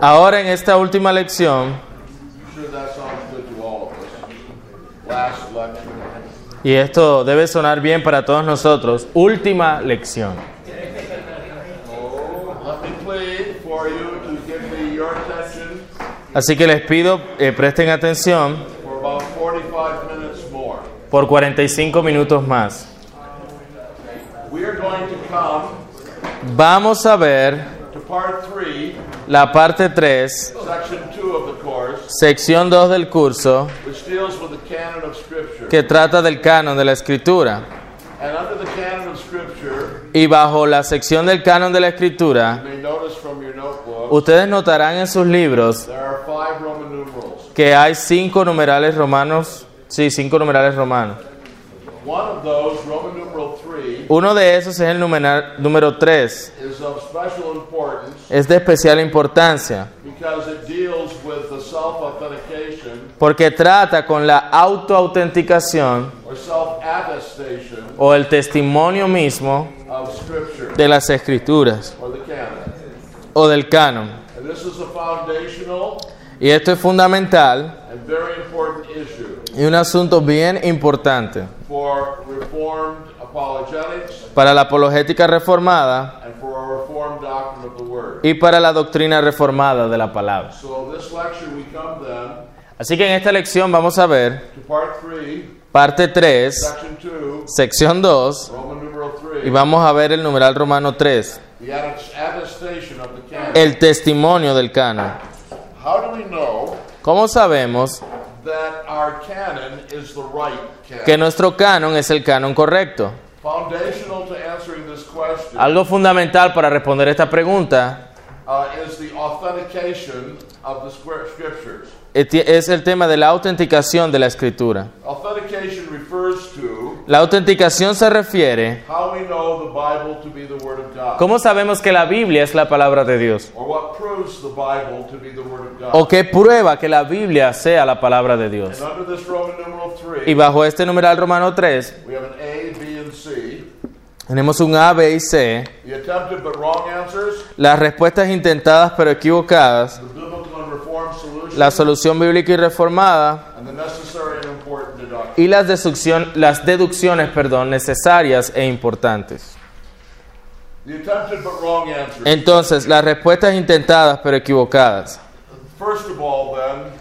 Ahora en esta última lección, I'm sure that sounds good to all of us. Last lecture. y esto debe sonar bien para todos nosotros, última lección. Así que les pido, eh, presten atención for about 45 minutes more. por 45 minutos más. We are going to come Vamos a ver to part 3, la parte 3, section 2 of the course, sección 2 del curso, which deals with the canon of Scripture. que trata del canon de la escritura. And under the canon of Scripture, Y bajo la sección del canon de la escritura, ustedes notarán en sus libros que hay cinco numerales romanos, sí, cinco numerales romanos. One of those, Roman numeral 3, Uno de esos es el numeral, número 3. Es de especial importancia. Because it deals with the self-authentication porque trata con la autoautenticación o el testimonio mismo de las escrituras o del canon. Y esto es fundamental y un asunto bien importante para la apologética reformada y para la doctrina reformada de la palabra. So this lecture we come then Así que en esta lección vamos a ver to part 3, parte 3, section 2, sección 2, Roman numeral 3, y vamos a ver el numeral romano 3, the attestation of the canon. el testimonio del canon. How do we know ¿Cómo sabemos that our canon is the right canon? que nuestro canon es el canon correcto? Algo fundamental para responder esta pregunta is the authentication of the square- scriptures. es el tema de la autenticación de la escritura. Authentication refers to La autenticación se refiere how we know the Bible to be the Word of God, ¿Cómo sabemos que la Biblia es la palabra de Dios? ¿O qué prueba que la Biblia sea la palabra de Dios? Y 3, bajo este numeral romano 3 we have an A, B, and C. tenemos un A, B y C. Las respuestas intentadas pero equivocadas, la solución bíblica y reformada y las, deducción- las deducciones perdón, necesarias e importantes. Entonces, las respuestas intentadas pero equivocadas.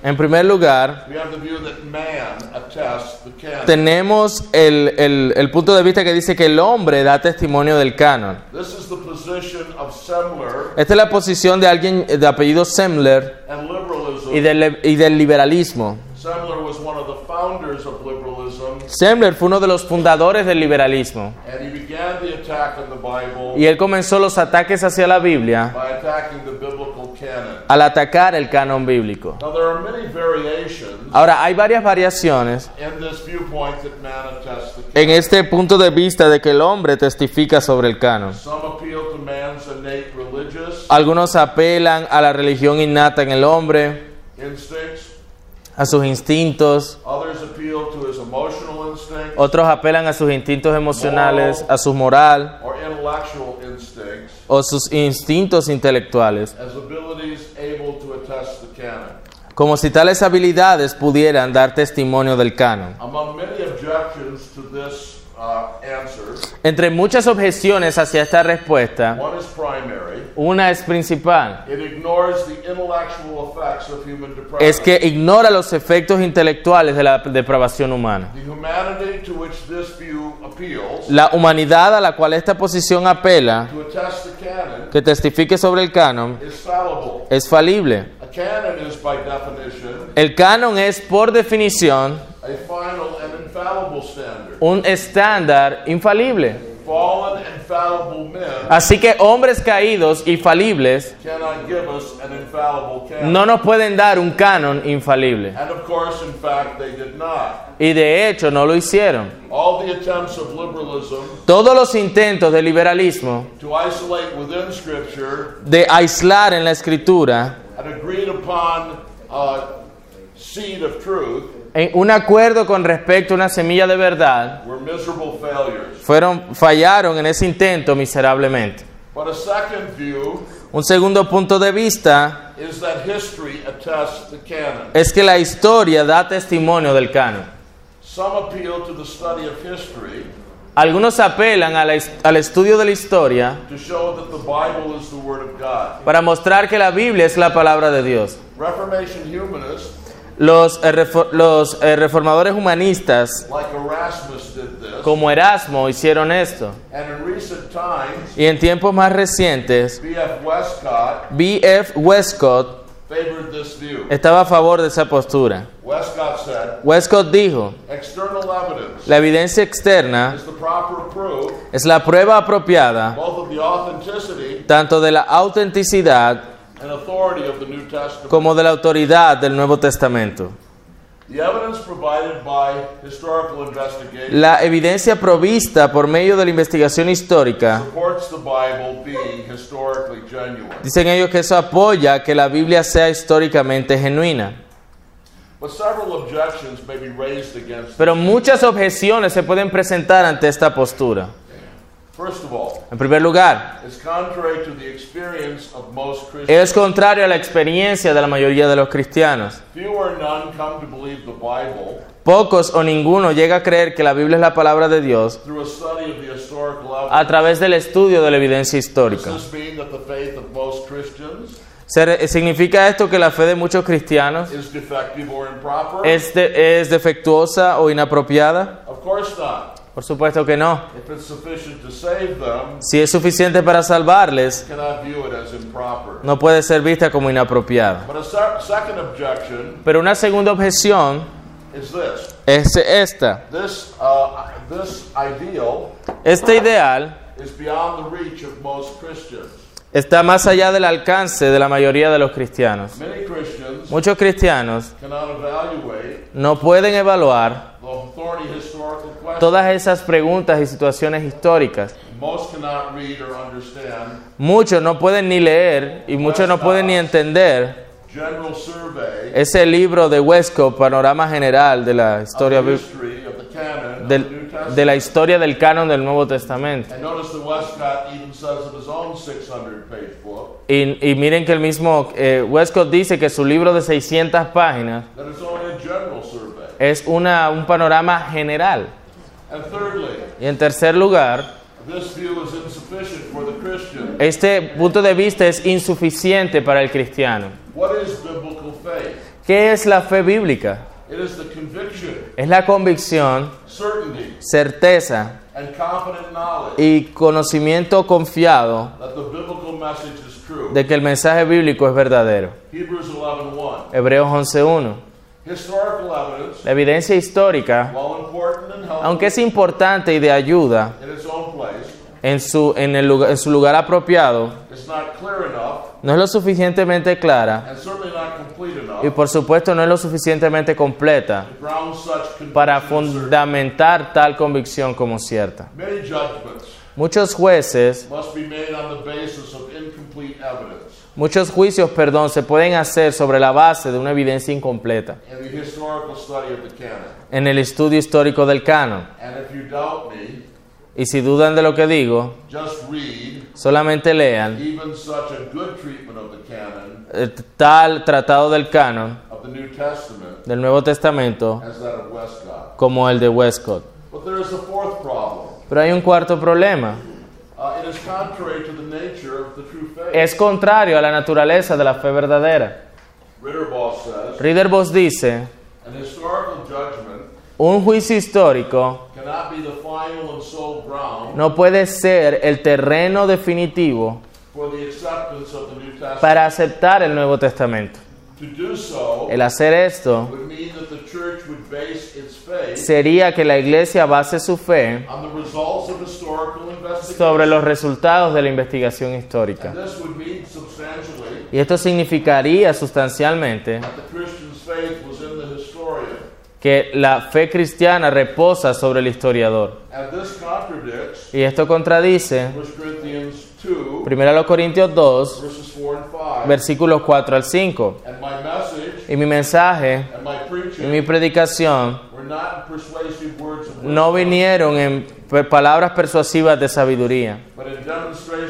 En primer lugar, we have the view that man attests the canon. tenemos el, el- el punto de vista que dice que el hombre da testimonio del canon. This is the position of Semler Esta es la posición de alguien de apellido Semler and liberalism. y del, y del liberalismo. Semler was one of the founders of liberalism, Semler fue uno de los fundadores del liberalismo and he began the attack on the Bible y él comenzó los ataques hacia la Biblia by attacking the biblical canon. Al atacar el canon bíblico. Now, there are many variations Ahora, hay varias variaciones in this viewpoint that man attests the canon. en este punto de vista de que el hombre testifica sobre el canon. Algunos apelan a la religión innata en el hombre, instincts. a sus instintos, otros apelan a sus instintos emocionales, a su moral o sus instintos intelectuales, as abilities able to attest the canon. Como si tales habilidades pudieran dar testimonio del canon. Uh, Entre muchas objeciones hacia esta respuesta, una es principal, es que ignora los efectos intelectuales de la depravación humana. La humanidad a la cual esta posición apela, que testifique sobre el canon, es falible. El canon es, por definición, a final and infallible standard. un estándar infalible. Así que hombres caídos y falibles no nos pueden dar un canon infalible. And of course, in fact, they did not. Y de hecho no lo hicieron. Todos los intentos de liberalismo de aislar en la escritura an agreed upon uh, seed of truth en un acuerdo con respecto a una semilla de verdad were miserable failures. fueron fallaron en ese intento miserablemente. But a second view Un segundo punto de vista is that history attests the canon. es que la historia da testimonio del canon. Some appeal to the study of history Algunos apelan a la al estudio de la historia to show that the Bible is the Word of God. para mostrar que la Biblia es la palabra de Dios. Los, eh, los eh, reformadores humanistas, como Erasmo, hicieron esto. Y en tiempos más recientes, B.F. Westcott favored this view. estaba a favor de esa postura. Westcott said, Westcott dijo, external evidence la evidencia externa is the proper proof es la prueba apropiada both of the authenticity tanto de la autenticidad and authority of the New Testament. como de la autoridad del Nuevo Testamento. La evidencia provista por medio de la investigación histórica, supports the Bible being historically genuine. dicen ellos que eso apoya que la Biblia sea históricamente genuina. But several objections may be raised against it. Pero muchas objeciones se pueden presentar ante esta postura. First of all, En primer lugar, it's contrary to the experience of most Christians. es contrario a la experiencia de la mayoría de los cristianos. Few or none come to believe the Bible Pocos o ninguno llega a creer que la Biblia es la palabra de Dios a través del estudio de la evidencia histórica. ¿Significa esto que la fe de muchos cristianos es, de- es defectuosa o inapropiada? Por supuesto que no. Si es suficiente para salvarles, no puede ser vista como inapropiada. Pero una segunda objeción es esta. uh, Este ideal is beyond the reach of most Christians. está más allá del alcance de la mayoría de los cristianos. Muchos cristianos no pueden evaluar todas esas preguntas y situaciones históricas. Muchos no pueden ni leer y muchos no pueden ni entender ese libro de Westcott, Panorama General de la historia del- de la historia del canon del Nuevo Testamento. And notice that Westcott even says in his own 600-page book Y, y miren que el mismo eh, Westcott dice que su libro de 600 páginas es una, un panorama general. And thirdly, Y en tercer lugar, this view is insufficient for the Christian. este punto de vista es insuficiente para el cristiano. ¿Qué es la fe bíblica? It is the conviction, Es la convicción, certeza and confident knowledge y conocimiento confiado that the biblical message is true. de que el mensaje bíblico es verdadero. Hebrews 11:1. Hebreos 11.1. Historical evidence, La evidencia histórica, aunque es importante y de ayuda en su, en el lugar, en su lugar apropiado, is not clear enough. no es lo suficientemente clara y por supuesto no es lo suficientemente completa para fundamentar tal convicción como cierta. Muchos jueces, muchos juicios, perdón, se pueden hacer sobre la base de una evidencia incompleta en el estudio histórico del canon. Y si dudan de lo que digo, just read solamente lean even such a good treatment of the canon eh, tal tratado del canon of the New Testament del Nuevo Testamento as that of Westcott. como el de Westcott. But there is a fourth problem. Pero hay un cuarto problema. Es contrario a la naturaleza de la fe verdadera. Riederbos dice, un juicio histórico no puede ser el terreno definitivo para aceptar el Nuevo Testamento. El hacer esto sería que la iglesia base su fe sobre los resultados de la investigación histórica. Y esto significaría sustancialmente que la fe cristiana reposa sobre el historiador. Y esto contradice 1 Corinthians 2, 1 Corintios 2, verses 4 and 5. versículos 4 al 5. And my message Y mi mensaje y mi predicación no vinieron en palabras persuasivas de sabiduría,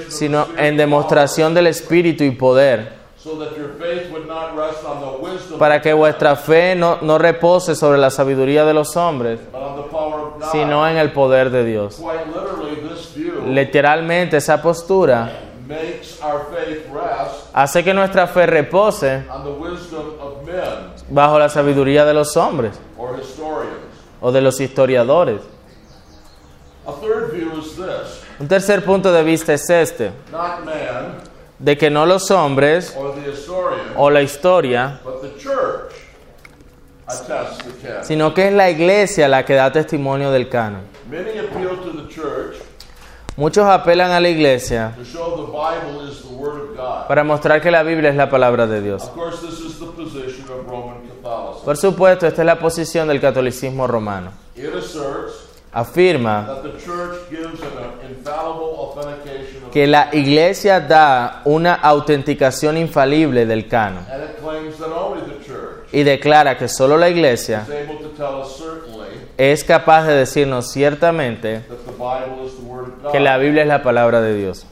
sino en demostración del Espíritu y poder, para que vuestra fe no, no repose sobre la sabiduría de los hombres, sino en el poder de Dios. Quite literally, this view Literalmente esa postura hace que nuestra fe repose bajo la sabiduría de los hombres o de los historiadores. Un tercer punto de vista es este, de que no los hombres o la historia, sino que es la iglesia la que da testimonio del canon. Many appeal to the church Muchos apelan a la iglesia para mostrar que la Biblia es la palabra de Dios. Por supuesto, esta es la posición del catolicismo romano. Afirma que la iglesia da una autenticación infalible del canon y declara que solo la iglesia es capaz de decirnos ciertamente Word of que la Biblia es la palabra de Dios.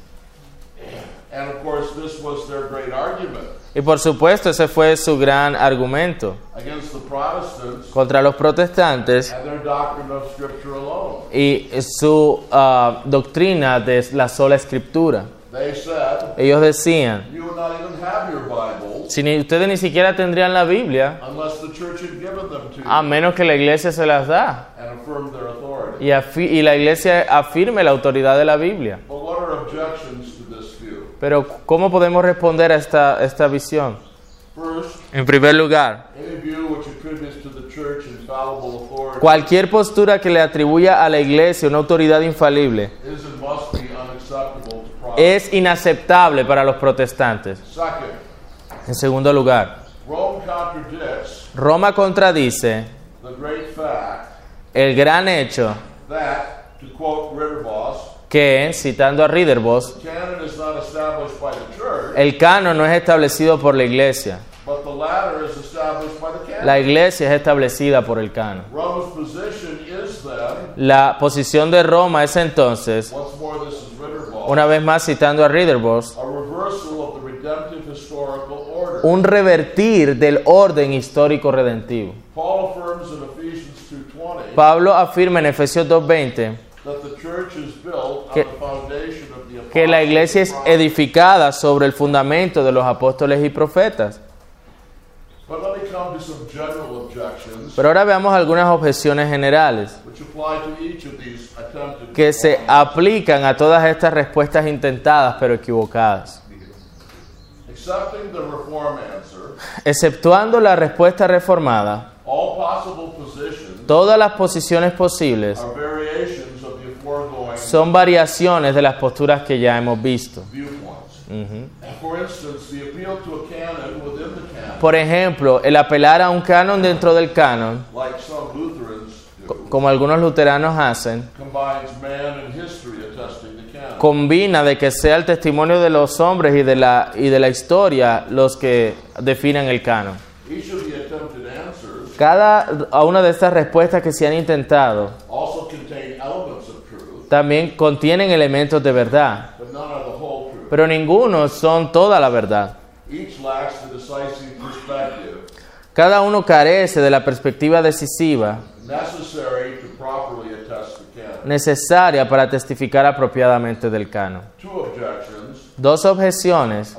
And of course, this was their great argument Y por supuesto, ese fue su gran argumento against the Protestants contra los protestantes and their doctrine of Scripture alone. y su ah, doctrina de la sola escritura. They said, Ellos decían, You would not even have your Bible si ni, ustedes ni siquiera tendrían la Biblia, unless the church had given them to you a menos que la iglesia se las da and. Y, la iglesia afirme la autoridad de la Biblia. Pero ¿cómo podemos responder a esta, esta visión? First, En primer lugar, any view which attributes to the church infallible authority cualquier postura que le atribuya a la iglesia una autoridad infalible es inaceptable para los protestantes. En segundo lugar, Roma contradice the great fact el gran hecho that, to quote Ritterboss, que, citando a church, el canon no es establecido por la iglesia, but the latter is established by the canon. la iglesia es establecida por el canon. La posición de Roma es entonces, Ritterboss, una vez más citando a order. un revertir del orden histórico redentivo. Paul affirms in Ephesians 2.20 Pablo afirma en Efesios 2.20 that the church is built Que- que la iglesia es edificada sobre el fundamento de los apóstoles y profetas. But let me come to some general objections Pero ahora veamos algunas objeciones generales que se aplican a todas estas respuestas intentadas pero equivocadas. Exceptuando la respuesta reformada, all possible positions todas las posiciones posibles son variaciones de las posturas que ya hemos visto. Por ejemplo, el apelar a un canon dentro del canon, like some Lutherans do, como algunos luteranos hacen, combina de que sea el testimonio de los hombres y de la, y de la historia los que definan el canon. Each of the attempted answers Cada a una de estas respuestas que se han intentado también contienen elementos de verdad, pero ninguno son toda la verdad. Cada uno carece de la perspectiva decisiva necesaria para testificar apropiadamente del canon. Dos objeciones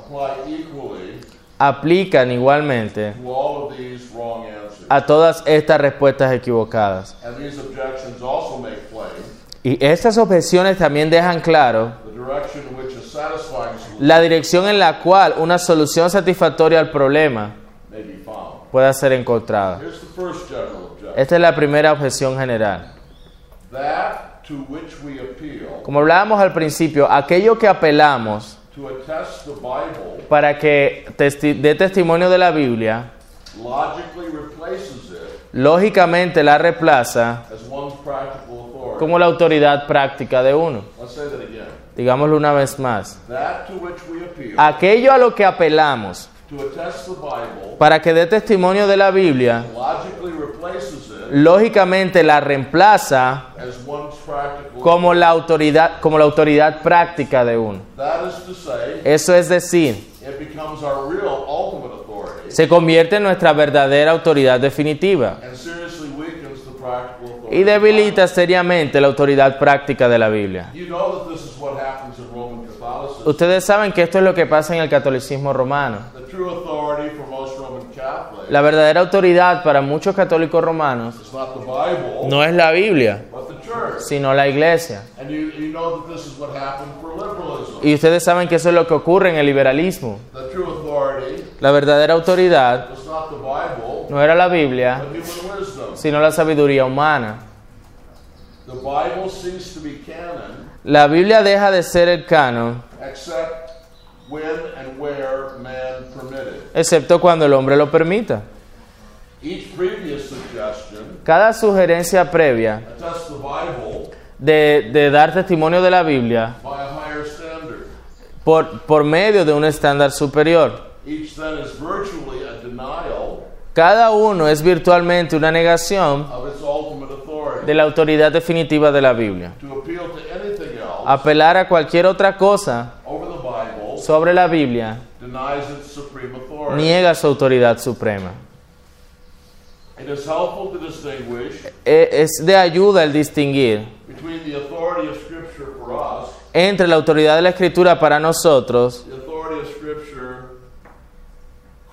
aplican igualmente to all of these wrong answers. A todas estas respuestas equivocadas. Y estas objeciones también dejan claro la dirección en la cual una solución satisfactoria al problema pueda ser encontrada. Esta es la primera objeción general. Como hablábamos al principio, aquello que apelamos para que dé testimonio de la Biblia, lógicamente la reemplaza como la autoridad práctica de uno. Digámoslo una vez más. Aquello a lo que apelamos para que dé testimonio de la Biblia, lógicamente la reemplaza como la autoridad, como la autoridad práctica de uno. Eso es decir, it becomes our real ultimate authority se convierte en nuestra verdadera autoridad definitiva and seriously weakens the practical authority. y debilita seriamente la autoridad práctica de la Biblia. You know that this is what happens in Roman Catholicism. Ustedes saben que esto es lo que pasa en el catolicismo romano. The true authority for most Roman Catholics La verdadera autoridad para muchos católicos romanos is not the Bible, no es la Biblia, but the church. sino la iglesia. Y ustedes saben que eso es lo que ocurre en el liberalismo. La verdadera autoridad no era la Biblia, sino la sabiduría humana. The Bible ceased to be canon La Biblia deja de ser el canon, except when and where man permitted. excepto cuando el hombre lo permita. Cada sugerencia previa de, de dar testimonio de la Biblia by a higher standard. por, por medio de un estándar superior. Each then is virtually a denial Cada uno es virtualmente una negación de la autoridad definitiva de la Biblia. To appeal to anything else Apelar a cualquier otra cosa sobre la Biblia denies its supreme authority. niega su autoridad suprema. It is helpful to distinguish E- Es de ayuda el distinguir entre la autoridad de la Escritura para nosotros, the authority of Scripture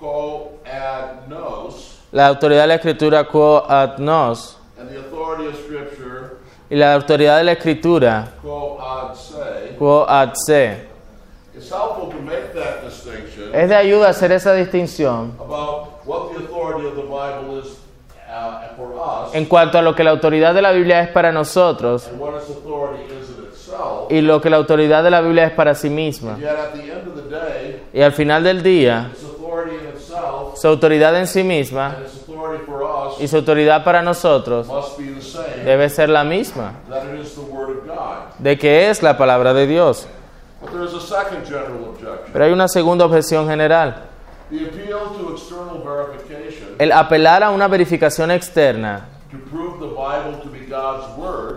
co ad nos, la autoridad de la Escritura quo ad nos and the authority of Scripture y la autoridad de la Escritura quo ad se. quo ad se. It's helpful to make that distinction Es de ayuda hacer esa distinción about what the authority of the Bible is uh, for us en cuanto a lo que la autoridad de la Biblia es para nosotros and what its authority is in itself. y lo que la autoridad de la Biblia es para sí misma. Yet at the end of the day, Y al final del día, its su autoridad en sí misma y su autoridad para nosotros debe ser la misma, de que es la palabra de Dios. But there is a second general objection. Pero hay una segunda objeción general. El apelar a una verificación externa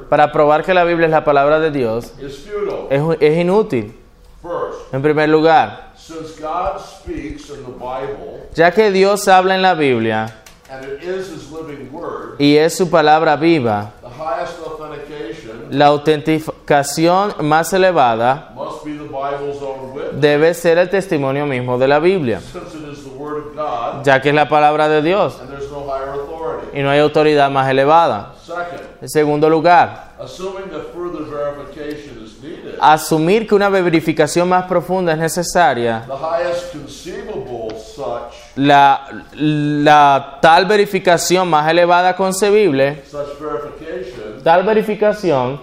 para probar que la Biblia es la palabra de Dios es inútil. First, En primer lugar, since God speaks in the Bible ya que Dios habla en la Biblia and it is His living Word, y es su palabra viva, the highest authentication la autenticación más elevada must be the Bible's own witness, debe ser el testimonio mismo de la Biblia, since it is the Word of God ya que es la palabra de Dios and there's no higher authority. y no hay autoridad más elevada. En segundo lugar, asumir que una verificación más profunda es necesaria, la, la tal verificación más elevada concebible, tal verificación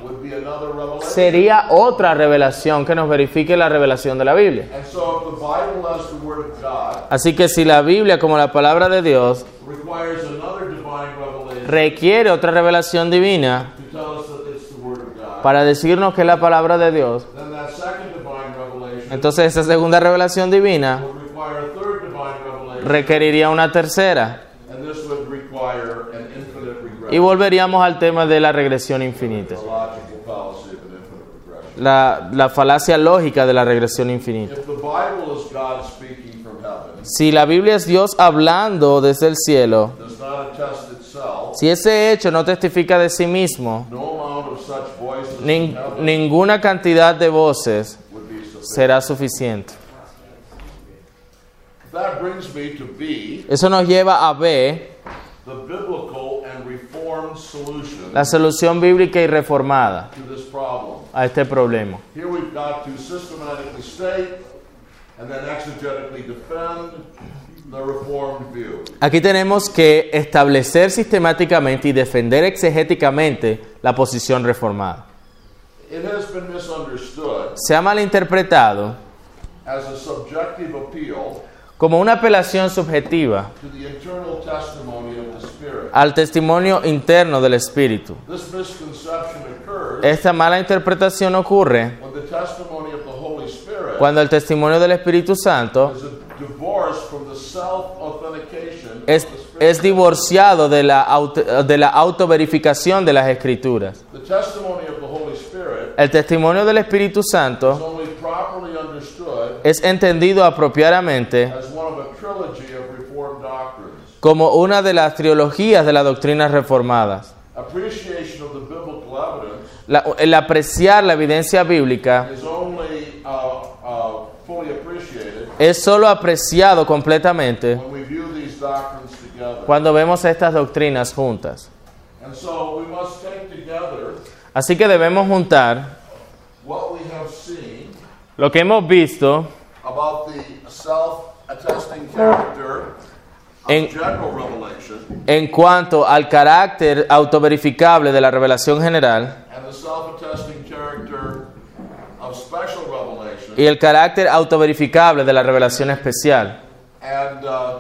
sería otra revelación que nos verifique la revelación de la Biblia. Así que si la Biblia como la palabra de Dios requiere otra revelación divina to tell us that it's the Word of God, para decirnos que es la palabra de Dios, then that second divine revelation entonces esa segunda revelación divina would require a third divine revelation, requeriría una tercera. and this would require an infinite Y regression. volveríamos al tema de la regresión infinita, la, la falacia lógica de la regresión infinita. Si la Biblia es Dios hablando desde el cielo, si ese hecho no testifica de sí mismo, nin- ninguna cantidad de voces será suficiente. Eso nos lleva a ver la solución bíblica y reformada a este problema. Here we've got to systematically state and then exegetically defend the reformed view. Aquí tenemos que establecer sistemáticamente y defender exegéticamente la posición reformada. It has been misunderstood Se ha malinterpretado as a subjective appeal como una apelación subjetiva to the internal testimony of the Spirit. al testimonio interno del Espíritu. This misconception occurs Esta mala interpretación ocurre when the testimony of the Holy Spirit cuando el testimonio del Espíritu Santo is a divorce from the self-authentication es, of the Spirit. es divorciado de la, auto- de la autoverificación de las Escrituras. The testimony of the Holy Spirit El testimonio del Espíritu Santo es entendido apropiadamente como una de las trilogías de las doctrinas reformadas. La- el apreciar la evidencia bíblica is only uh, uh, fully appreciated es solo apreciado completamente when we view these doctrines together. cuando vemos estas doctrinas juntas. And so we must take together Así que debemos juntar lo que hemos visto En- cuanto al carácter autoverificable de la revelación general y el carácter autoverificable de la revelación especial. And uh,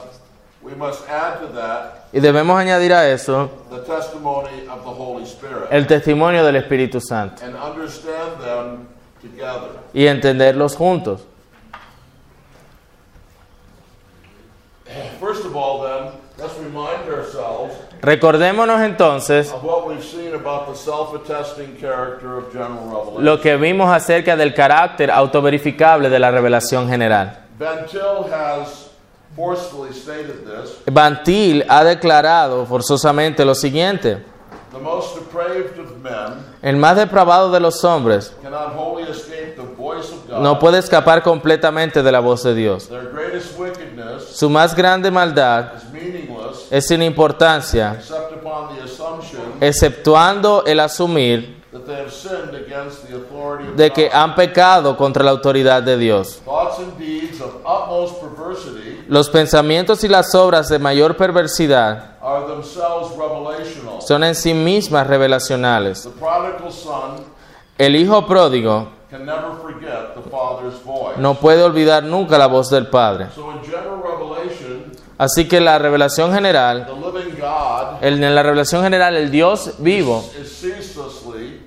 we must add to that Y debemos añadir a eso the testimony of the Holy Spirit el testimonio del Espíritu Santo and understand them together. y entenderlos juntos. First of all, then, let's remind ourselves Recordémonos entonces of what we've seen about the self-attesting character of general revelation. lo que vimos acerca del carácter autoverificable de la revelación general. Van Til has forcefully stated this. Van Til ha declarado forzosamente lo siguiente. The most depraved of men El más depravado de los hombres cannot wholly escape the voice of God. no puede escapar completamente de la voz de Dios. Their greatest wickedness Su más grande maldad es sin importancia, except upon the assumption exceptuando el asumir that they have sinned against the authority of de que God. han pecado contra la autoridad de Dios. Los pensamientos y las obras de mayor perversidad are themselves revelational. son en sí mismas revelacionales. The prodigal son El hijo pródigo can never forget the father's voice. no puede olvidar nunca la voz del Padre. So in general revelation, Así que la revelación general, the living God el- en la revelación general, el Dios vivo is ceaselessly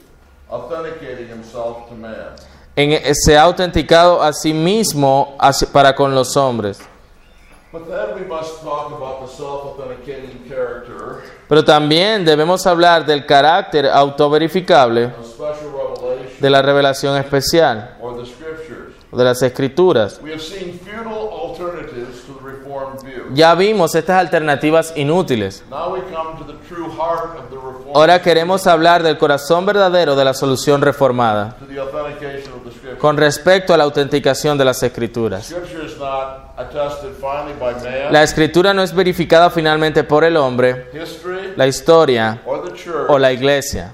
authenticating himself to man. en- se ha autenticado a sí mismo para con los hombres. Pero también debemos hablar del carácter autoverificable de la revelación especial, scriptures. de las escrituras. We have seen futile alternatives to the reformed view. Ya vimos estas alternativas inútiles. Now we come to the true heart of the reformed Ahora queremos hablar del corazón verdadero de la solución reformada con respecto a la autenticación de las escrituras. La escritura no es verificada finalmente por el hombre, la historia o la iglesia,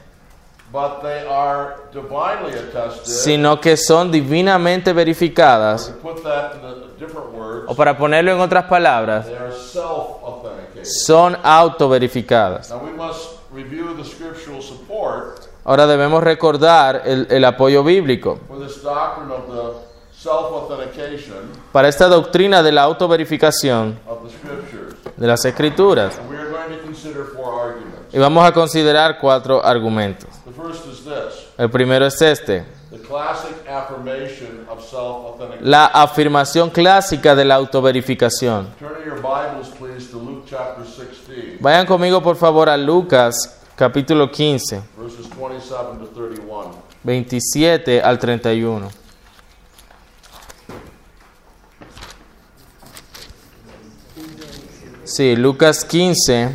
but they are divinely attested. sino que son divinamente verificadas, To put that in a different words, o para ponerlo en otras palabras, son autoverificadas. Now we must review the scriptural support Ahora debemos recordar el, el apoyo bíblico para esta doctrina de la autoverificación of the scriptures. de las escrituras. And we are going to consider four arguments. Y vamos a considerar cuatro argumentos. The first is this, El primero es este, the classic affirmation of self-authentication. la afirmación clásica de la autoverificación. Turn in your Bibles, please, to Luke chapter 16, Vayan conmigo por favor a Lucas capítulo 15, verses 27 to 31. 27 al 31. Sí, Lucas 15,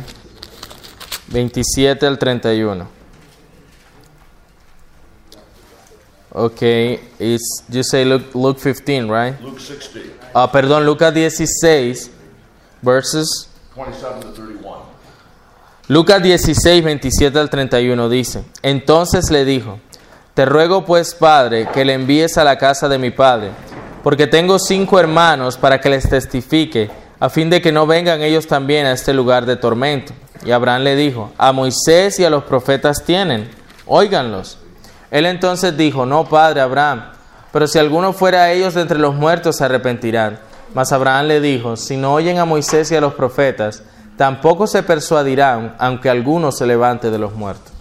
27 al 31. Okay, it's, you say Luke, Luke 15, right? Luke 16, Ah, perdón, Lucas 16, verses. 27 to 31. Lucas 16, 27 al 31 dice, entonces le dijo, te ruego pues, Padre, que le envíes a la casa de mi Padre, porque tengo cinco hermanos para que les testifique, a fin de que no vengan ellos también a este lugar de tormento. Y Abraham le dijo, a Moisés y a los profetas tienen, óiganlos. Él entonces dijo, no, Padre Abraham, pero si alguno fuera a ellos de entre los muertos se arrepentirán. Mas Abraham le dijo, si no oyen a Moisés y a los profetas, tampoco se persuadirán, aunque alguno se levante de los muertos.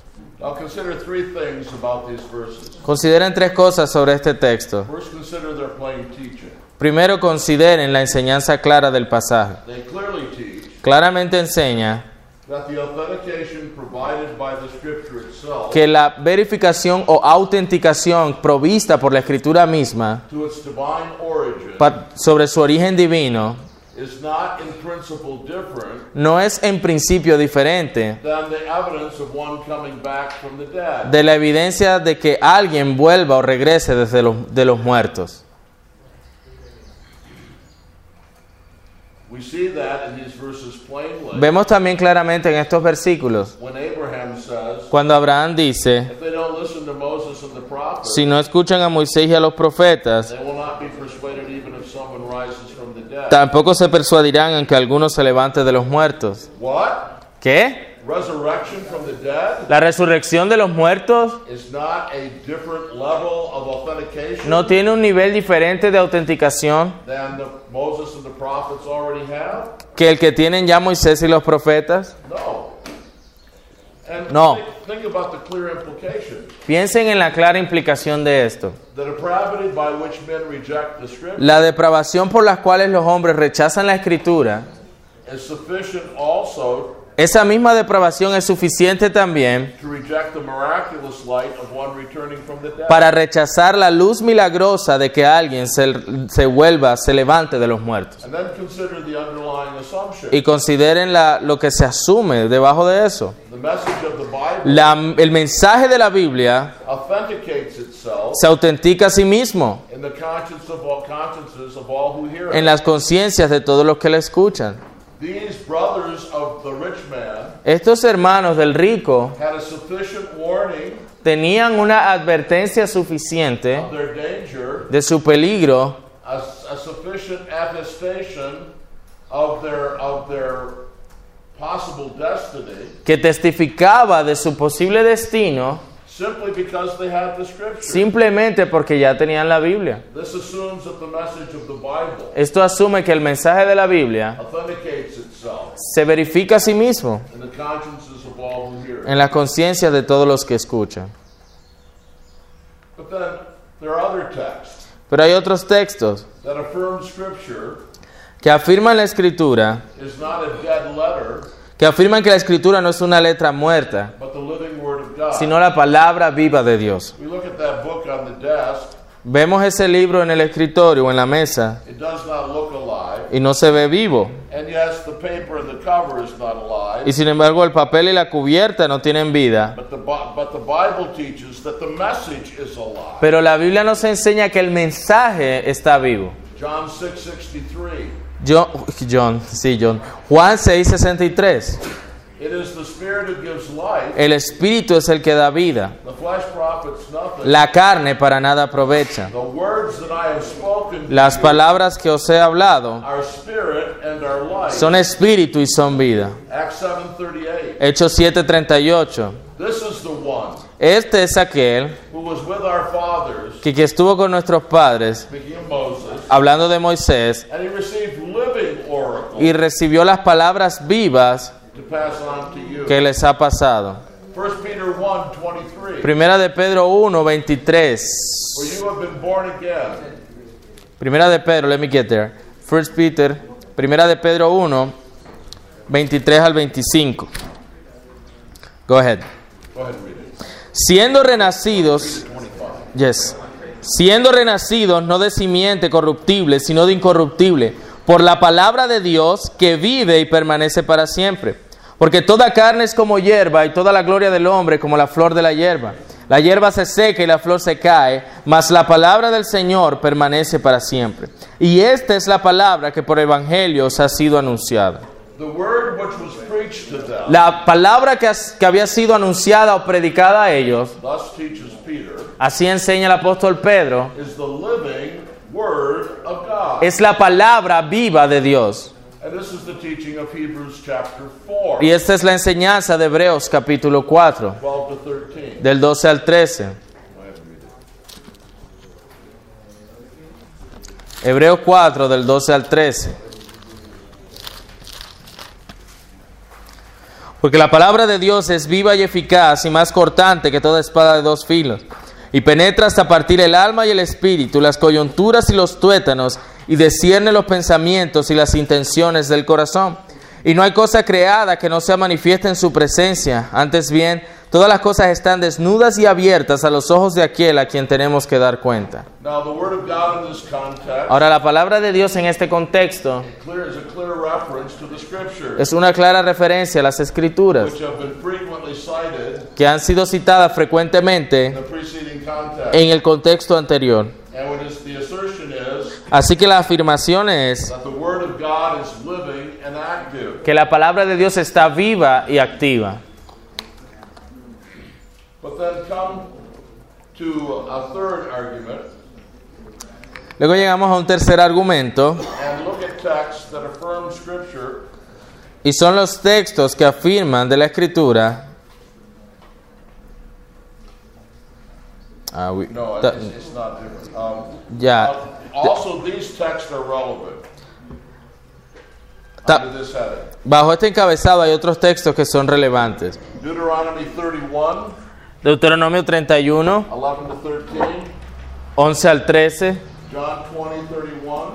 Consideren tres cosas sobre este texto. Primero, consideren la enseñanza clara del pasaje. Claramente enseña que la verificación o autenticación provista por la escritura misma sobre su origen divino no es en principio diferente de la evidencia de que alguien vuelva o regrese desde los, de los muertos. We see that in these verses plainly Vemos también claramente en estos versículos when Abraham says, cuando Abraham dice, If they don't listen to Moses and the prophets, si no escuchan a Moisés y a los profetas, tampoco se persuadirán en que alguno se levante de los muertos. ¿Qué? Resurrection from the dead La resurrección de los muertos is not a different level of authentication no tiene un nivel diferente de autenticación than the Moses and the prophets already have? que el que tienen ya Moisés y los profetas. No. Piensen en la clara implicación de esto. La depravación por las cuales los hombres rechazan la escritura, is sufficient also esa misma depravación es suficiente también para rechazar la luz milagrosa de que alguien se, se vuelva, se levante de los muertos. Y consideren la- lo que se asume debajo de eso. La- el mensaje de la Biblia se autentica a sí mismo en las conciencias de todos los que la escuchan. These brothers of the rich man Estos hermanos del rico had a sufficient warning tenían una advertencia suficiente de su peligro, a, a sufficient attestation of their of their possible destiny, que testificaba de su posible destino simply because they had the scripture. simplemente porque ya tenían la Biblia. This assumes that the message of the Bible Esto asume que el mensaje de la Biblia se verifica a sí mismo en la conciencia de todos los que escuchan. Pero hay otros textos que afirman la escritura, que afirman que la escritura no es una letra muerta, sino la palabra viva de Dios. Vemos ese libro en el escritorio o en la mesa y no se ve vivo. Y sin embargo el papel y la cubierta no tienen vida. But the, Bi- but the Bible teaches that the message is alive. Pero la Biblia nos enseña que el mensaje está vivo. John 6:63. John, John, sí, John. Juan 6:63. It is the Spirit who gives life. El espíritu es el que da vida. La carne para nada aprovecha. The words that I have spoken to Las palabras que os he hablado are spirit and are life. Son espíritu y son vida. Acts 7:38. Hechos 7:38. This is the one Este es aquel who was with our fathers, que, que estuvo con nuestros padres, hablando de Moisés, y recibió las palabras vivas que les ha pasado. 1 Peter 1:23. Primera de Pedro 1, 23. For you have been born again, Primera de Pedro, let me get there. First Peter, Primera de Pedro 1, 23 al 25. Go ahead. go ahead. Siendo renacidos, 25. yes. Siendo renacidos no de simiente corruptible, sino de incorruptible, por la palabra de Dios que vive y permanece para siempre. Porque toda carne es como hierba y toda la gloria del hombre como la flor de la hierba. La hierba se seca y la flor se cae, mas la palabra del Señor permanece para siempre. Y esta es la palabra que por evangelio os ha sido anunciada. La palabra que, que había sido anunciada o predicada a ellos, así enseña el apóstol Pedro, es la palabra viva de Dios. And this is the teaching of Hebrews chapter 4, Y esta es la enseñanza de Hebreos capítulo 4, 12 to 13. del 12 al 13. Go ahead and read it. Hebreos 4, del 12 al 13. Porque la palabra de Dios es viva y eficaz y más cortante que toda espada de dos filos, y penetra hasta partir el alma y el espíritu, las coyunturas y los tuétanos, y discierne los pensamientos y las intenciones del corazón. Y no hay cosa creada que no sea manifiesta en su presencia, antes bien, Todas las cosas están desnudas y abiertas a los ojos de aquel a quien tenemos que dar cuenta. Now, the Word of God in this context Ahora, la palabra de Dios en este contexto es una clara referencia a las escrituras which have been frequently cited que han sido citadas frecuentemente en el contexto anterior. Así que la afirmación es that the Word of God is living and active. que la palabra de Dios está viva y activa. Luego llegamos a un tercer argumento and look at texts that affirm Scripture y son los textos que afirman de la escritura. Ah, we- No, it's, it's not different. Um, ya. uh, also, these texts are relevant Ta- under this heading. bajo este encabezado hay otros textos que son relevantes. Deuteronomy 31, Deuteronomio 31, 11 to 13, 11 al 13, John 20, 31,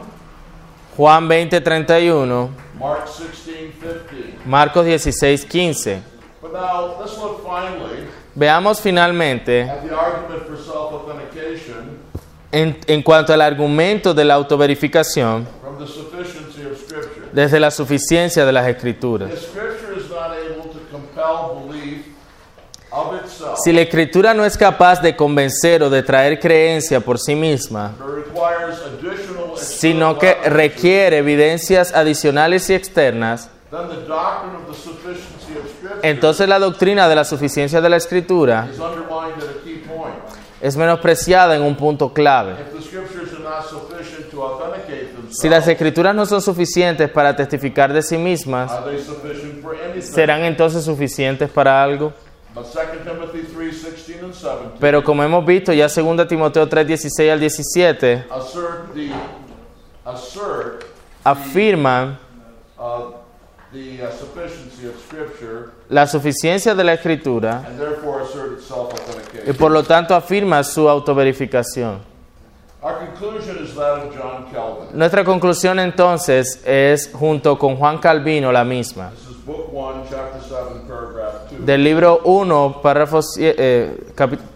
Juan 20, 31, Mark 16, 15. Marcos 16, 15. But now, let's look finally Veamos finalmente en, en cuanto al argumento de la autoverificación desde la suficiencia de las escrituras. If Scripture is not able to compel belief of itself, Si la escritura no es capaz de convencer o de traer creencia por sí misma, sino que requiere evidencias adicionales y externas, entonces la doctrina de la suficiencia de la escritura es menospreciada en un punto clave. Si las escrituras no son suficientes para testificar de sí mismas? ¿serán entonces suficientes para algo? But 2 Timothy 3, 16 and 17 Pero como hemos visto ya 2 Timoteo 3, 16 al 17, assert the assert afirman the sufficiency of Scripture la suficiencia de la escritura and therefore assert its y por lo tanto afirma su autoverificación. Our conclusion is that of John Calvin. Nuestra conclusión entonces es, junto con Juan Calvino, la misma. This is Book 1, Chapter 7, Paragraph 2. Del libro 1, párrafo, eh,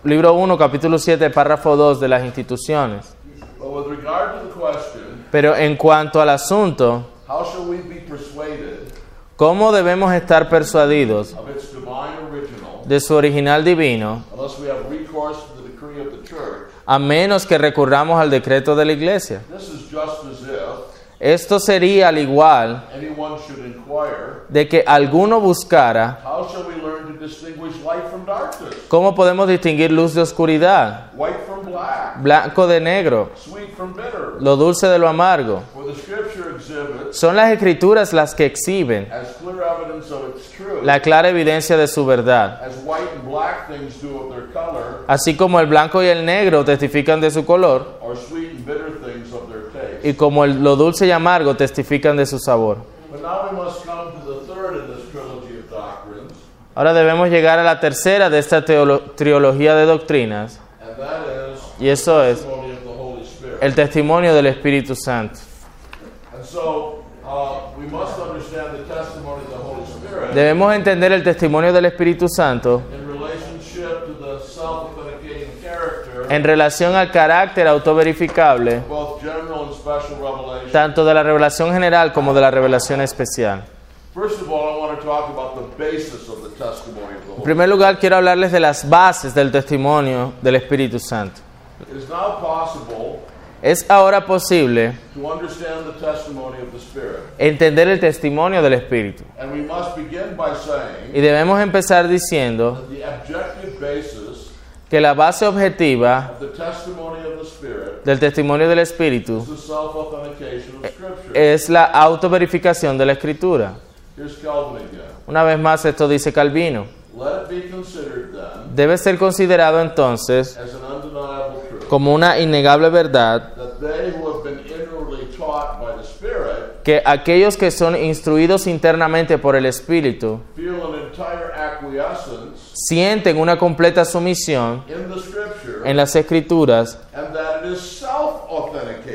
libro 1, capítulo 7, párrafo 2 de las instituciones. But with regard to the question, Pero en cuanto al asunto, how shall we be persuaded ¿cómo debemos estar persuadidos de su original divino a menos que recurramos al decreto de la iglesia? Esto sería al igual de que alguno buscara cómo podemos distinguir luz de oscuridad, white from black, blanco de negro, sweet from bitter? lo dulce de lo amargo. Son las escrituras las que exhiben la clara evidencia de su verdad, así como el blanco y el negro testifican de su color y como el- lo dulce y amargo testifican de su sabor. But now we must come to the third in this trilogy of doctrines, Ahora debemos llegar a la tercera de esta trilogía de doctrinas y eso es el testimonio del Espíritu Santo. Debemos entender el testimonio del Espíritu Santo en relación al carácter autoverificable tanto de la revelación general como de la revelación especial. En primer lugar, quiero hablarles de las bases del testimonio del Espíritu Santo. Spirit. It is now possible Es ahora posible entender el testimonio del Espíritu. And we must begin by saying Y debemos empezar diciendo que la base objetiva del testimonio del Espíritu es la autoverificación de la Escritura. Una vez más, esto dice Calvino. Let it be considered then Debe ser considerado entonces como una innegable verdad que aquellos que son instruidos internamente por el Espíritu sienten una completa sumisión en las Escrituras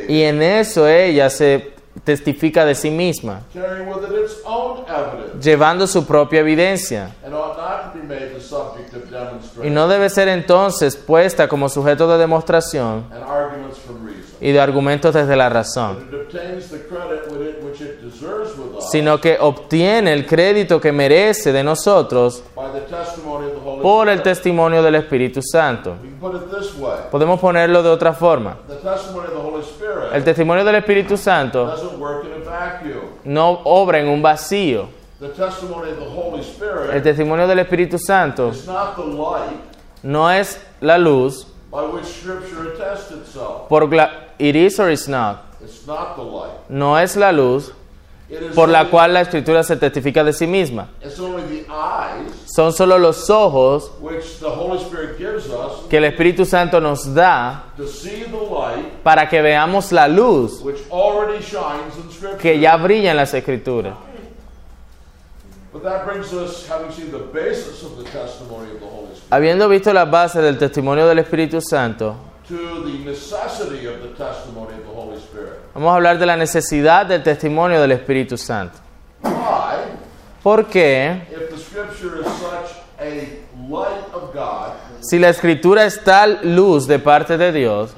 y en eso ella se testifica de sí misma, llevando su propia evidencia. Demonstrate no debe ser entonces puesta como sujeto de demostración y de argumentos desde la razón, sino que obtiene el crédito que merece de nosotros por el testimonio del Espíritu Santo. Podemos ponerlo de otra forma. El testimonio del Espíritu Santo no obra en un vacío. El testimonio del Espíritu Santo no es la luz by which Scripture attests itself. por la, it is or is not. It's not the light. No es la luz por la cual la Escritura se testifica de sí misma. Son solo los ojos que el Espíritu Santo nos da para que veamos la luz que ya brilla en las Escrituras. Habiendo visto las bases del testimonio del Espíritu Santo, vamos a hablar de la necesidad del testimonio del Espíritu Santo. ¿Por qué? Si la Escritura es tal luz de parte de Dios?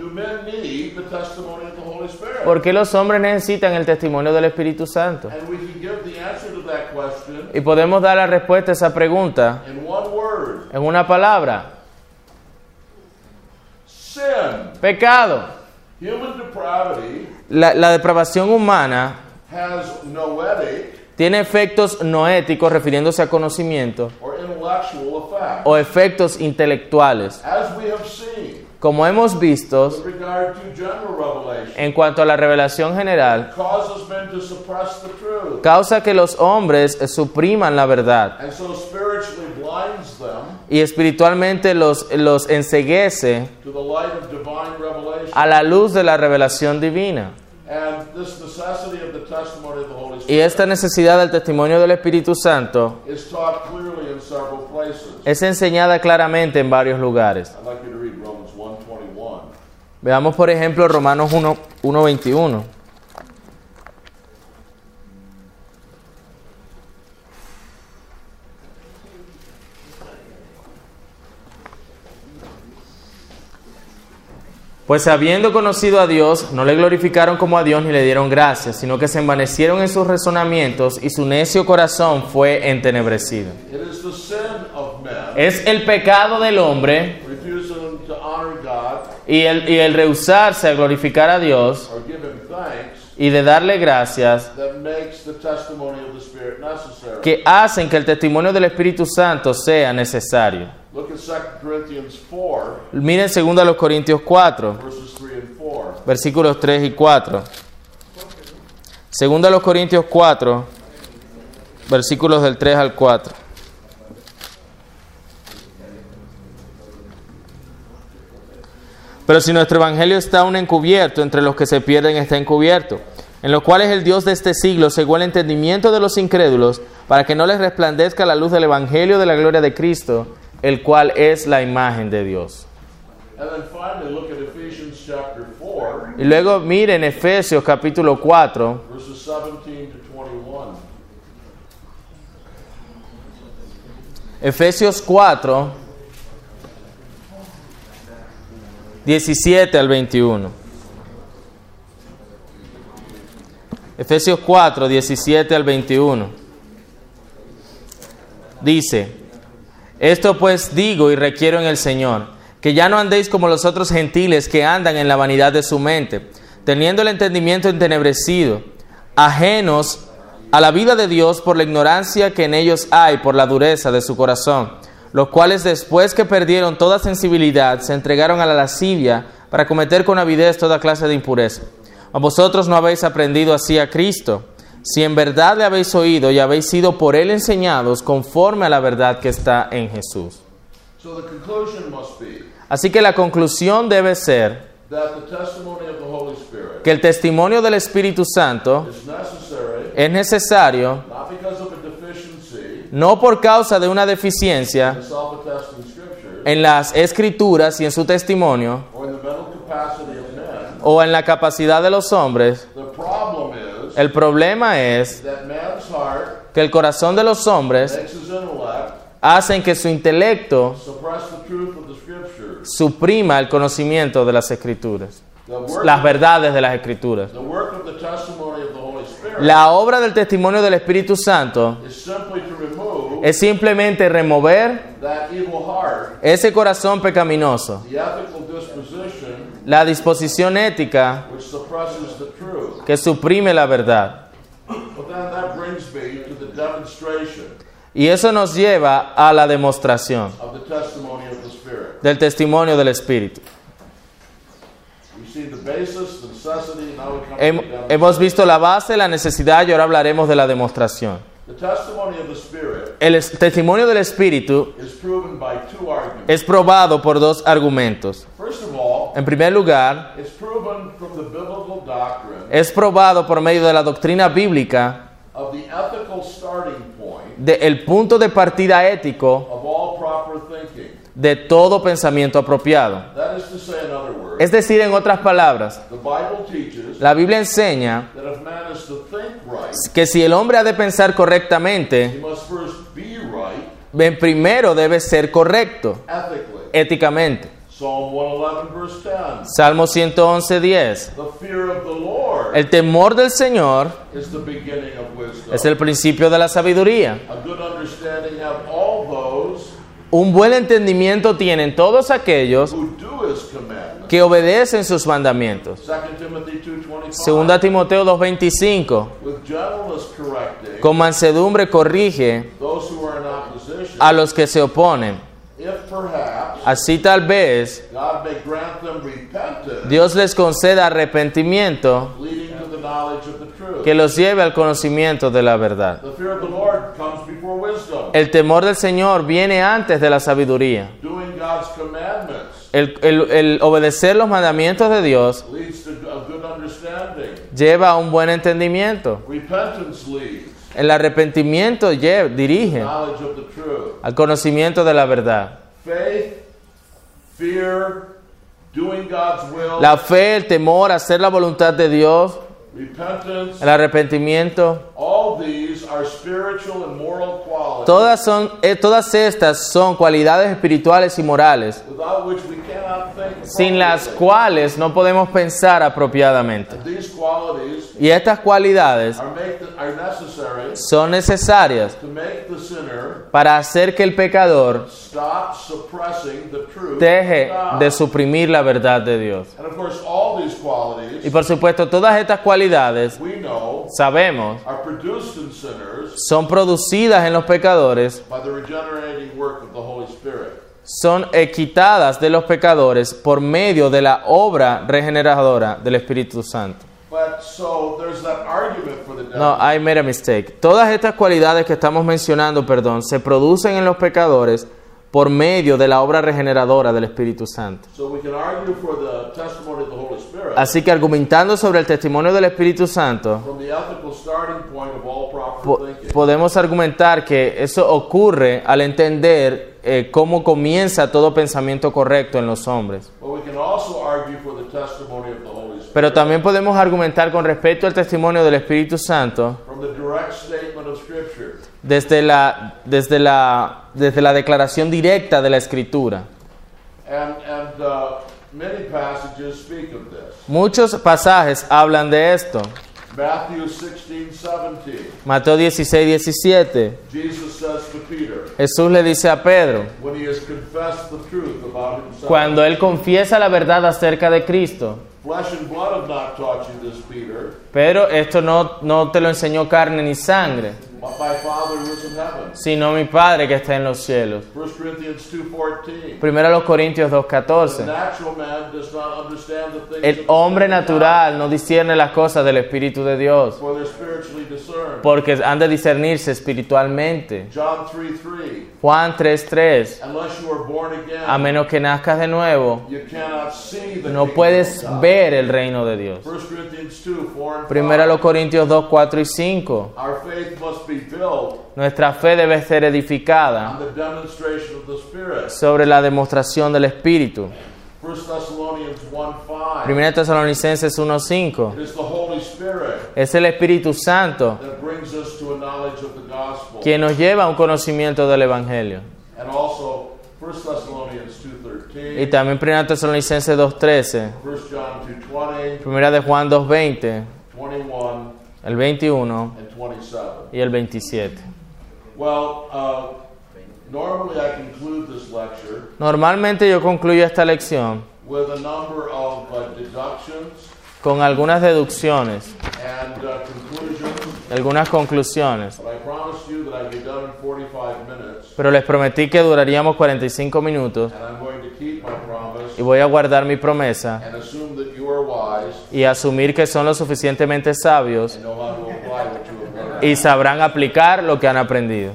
¿por qué los hombres necesitan el testimonio del Espíritu Santo? Y podemos dar la respuesta a esa pregunta en una palabra. Pecado. Human depravity La, la depravación humana tiene efectos noéticos refiriéndose a conocimiento o efectos intelectuales. Como hemos visto, en cuanto a la revelación general, causa que los hombres supriman la verdad y espiritualmente los, los enceguece a la luz de la revelación divina. Y esta necesidad del testimonio del Espíritu Santo is taught clearly in several places. es enseñada claramente en varios lugares. 1:21. Veamos por ejemplo Romanos 1, Pues habiendo conocido a Dios, no le glorificaron como a Dios ni le dieron gracias, sino que se envanecieron en sus razonamientos y su necio corazón fue entenebrecido. Es el pecado del hombre y el, y el rehusarse a glorificar a Dios y de darle gracias que hacen que el testimonio del Espíritu Santo sea necesario. Look at 2 Corinthians 4, Miren 2 los Corintios 4, verses 3 and 4. versículos 3 y 4. 2 los Corintios 4, versículos del 3 al 4. Pero si nuestro evangelio está aún encubierto, entre los que se pierden está encubierto, en los cuales el Dios de este siglo cegó el entendimiento de los incrédulos, para que no les resplandezca la luz del evangelio de la gloria de Cristo, el cual es la imagen de Dios. And then finally, look at Ephesians chapter 4, Y luego miren Efesios capítulo 4, verses 17 to 21. Efesios 4, 17 al 21. Efesios 4, 17 al 21. Dice, esto pues digo y requiero en el Señor, que ya no andéis como los otros gentiles que andan en la vanidad de su mente, teniendo el entendimiento entenebrecido, ajenos a la vida de Dios por la ignorancia que en ellos hay por la dureza de su corazón, los cuales después que perdieron toda sensibilidad se entregaron a la lascivia para cometer con avidez toda clase de impureza. A vosotros no habéis aprendido así a Cristo, si en verdad le habéis oído y habéis sido por él enseñados conforme a la verdad que está en Jesús. So the conclusion must be Así que la conclusión debe ser que el testimonio del Espíritu Santo es necesario no por causa de una deficiencia en las escrituras y en su testimonio o en la capacidad de los hombres. El problema es que el corazón de los hombres hacen que su intelecto suprima el conocimiento de las escrituras, las verdades de las escrituras. La obra del testimonio del Espíritu Santo es simplemente remover ese corazón pecaminoso, la disposición ética que suprime la verdad. Y eso nos lleva a la demostración del testimonio del Espíritu. Hemos visto la base, la necesidad y ahora hablaremos de la demostración. El es- testimonio del Espíritu es probado por dos argumentos. En primer lugar, it's proven from the biblical doctrine es probado por medio de la doctrina bíblica of the ethical starting point del punto de partida ético of all proper thinking. de todo pensamiento apropiado. That is to say, in other words, Es decir, en otras palabras, the Bible teaches la Biblia enseña that if man is to think right, que si el hombre ha de pensar he correctamente, must first be right ben- primero debe ser correcto ethically. éticamente. Psalm 111, verse 10. Salmo 111, 10. El temor del Señor es el principio de la sabiduría. Un buen entendimiento tienen todos aquellos que obedecen sus mandamientos. 2 Timothy 2.25. Segunda Timoteo 2.25. With gentleness correcting Con mansedumbre corrige a los que se oponen. Así tal vez Dios les conceda arrepentimiento leading to the knowledge of the truth. Que los lleve al conocimiento de la verdad. El temor del Señor viene antes de la sabiduría. El, el- el obedecer los mandamientos de Dios lleva a un buen entendimiento. El arrepentimiento lle- dirige al conocimiento de la verdad. La fe, el temor, hacer la voluntad de Dios, el arrepentimiento, all these are spiritual and moral qualities. Todas, son, eh, todas estas son cualidades espirituales y morales sin las cuales no podemos pensar apropiadamente. Y estas cualidades son necesarias para hacer que el pecador deje de suprimir la verdad de Dios. Y por supuesto, todas estas cualidades, sabemos, son producidas en los pecadores, son eh, quitadas de los pecadores por medio de la obra regeneradora del Espíritu Santo. But so there's that argument for the devil. No, I made a mistake. Todas estas cualidades que estamos mencionando, perdón, se producen en los pecadores por medio de la obra regeneradora del Espíritu Santo. So we can argue for the testimony of the Holy Spirit Así que argumentando sobre el testimonio del Espíritu Santo, po- podemos argumentar que eso ocurre al entender eh, cómo comienza todo pensamiento correcto en los hombres. But we can also argue for the testimony of the Holy Spirit Pero también podemos argumentar con respecto al testimonio del Espíritu Santo from the direct statement of Scripture. desde la, desde la, desde la declaración directa de la Escritura. Uh, many passages speak of this. Muchos pasajes hablan de esto. Matthew 16, 17. Mateo 16, 17. Jesus says to Peter, Jesús le dice a Pedro, when he has confessed the truth about himself, cuando él confiesa la verdad acerca de Cristo, Flesh and blood have not taught you this, Peter, pero esto no, no te lo enseñó carne ni sangre, sino mi Padre que está en los cielos. 1 Corinthians 2.14. Primero los Corintios The 2.14. natural man does not understand the things El hombre natural no discierne las cosas del Espíritu de Dios, porque han de discernirse espiritualmente. John 3.3. Juan 3.3. Unless you are born again, A menos que nazcas de nuevo, no puedes ver el reino de Dios. 1 Corinthians 2, 4 and Primero 5. los Corintios 2, 4 y 5. Nuestra fe debe ser edificada sobre la demostración del Espíritu. 1 Thessalonians 1, 5. Primera Tesalonicenses 1, 5. It is the Holy Spirit Es el Espíritu Santo quien nos lleva a un conocimiento del Evangelio. And also 1 Thessalonians Y 2.13, también 1 Tesalonicenses 2.13, 1 John 2.20, 1 de Juan 2.20, 21, el 21 and 27. y el 27. Well, uh, normally I conclude this lecture Normalmente yo concluyo esta lección with a number of uh, deductions con algunas deducciones, and uh, conclusions, algunas conclusiones, but I promised you that I'd be done in 45 minutes, pero les prometí que duraríamos 45 minutos y voy a guardar mi promesa y asumir que son lo suficientemente sabios y sabrán aplicar lo que han aprendido.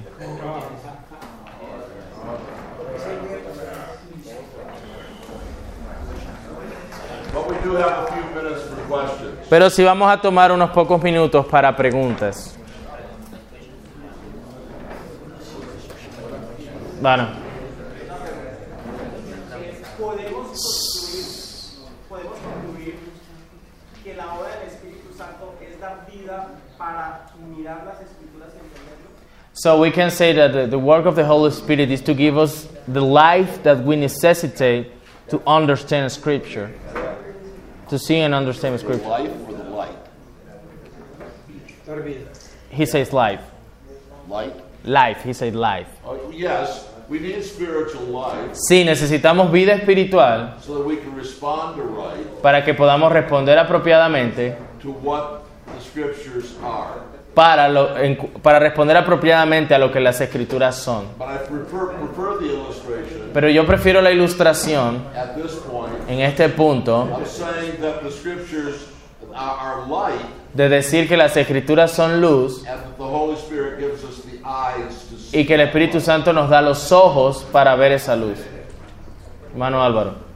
Pero si vamos a tomar unos pocos minutos para preguntas. Bueno, podemos construir, podemos concluir que la obra del Espíritu Santo es dar vida para mirar las escrituras y entenderlo. so we can say that the, the work of the Holy Spirit is to give us the life that we necessitate to understand Scripture, to see and understand Scripture. Life or the light? He says life. Light? Life, he said life. Oh, yes, we need spiritual life Sí, necesitamos vida espiritual so that we can respond to right para que podamos responder apropiadamente to what the scriptures are. para, lo- en- para responder apropiadamente a lo que las escrituras son. Pero yo prefiero la ilustración en este punto de decir que las escrituras son luz and that the Holy Spirit gives us the eyes to see. Y que el Espíritu Santo nos da los ojos para ver esa luz. Hermano Álvaro.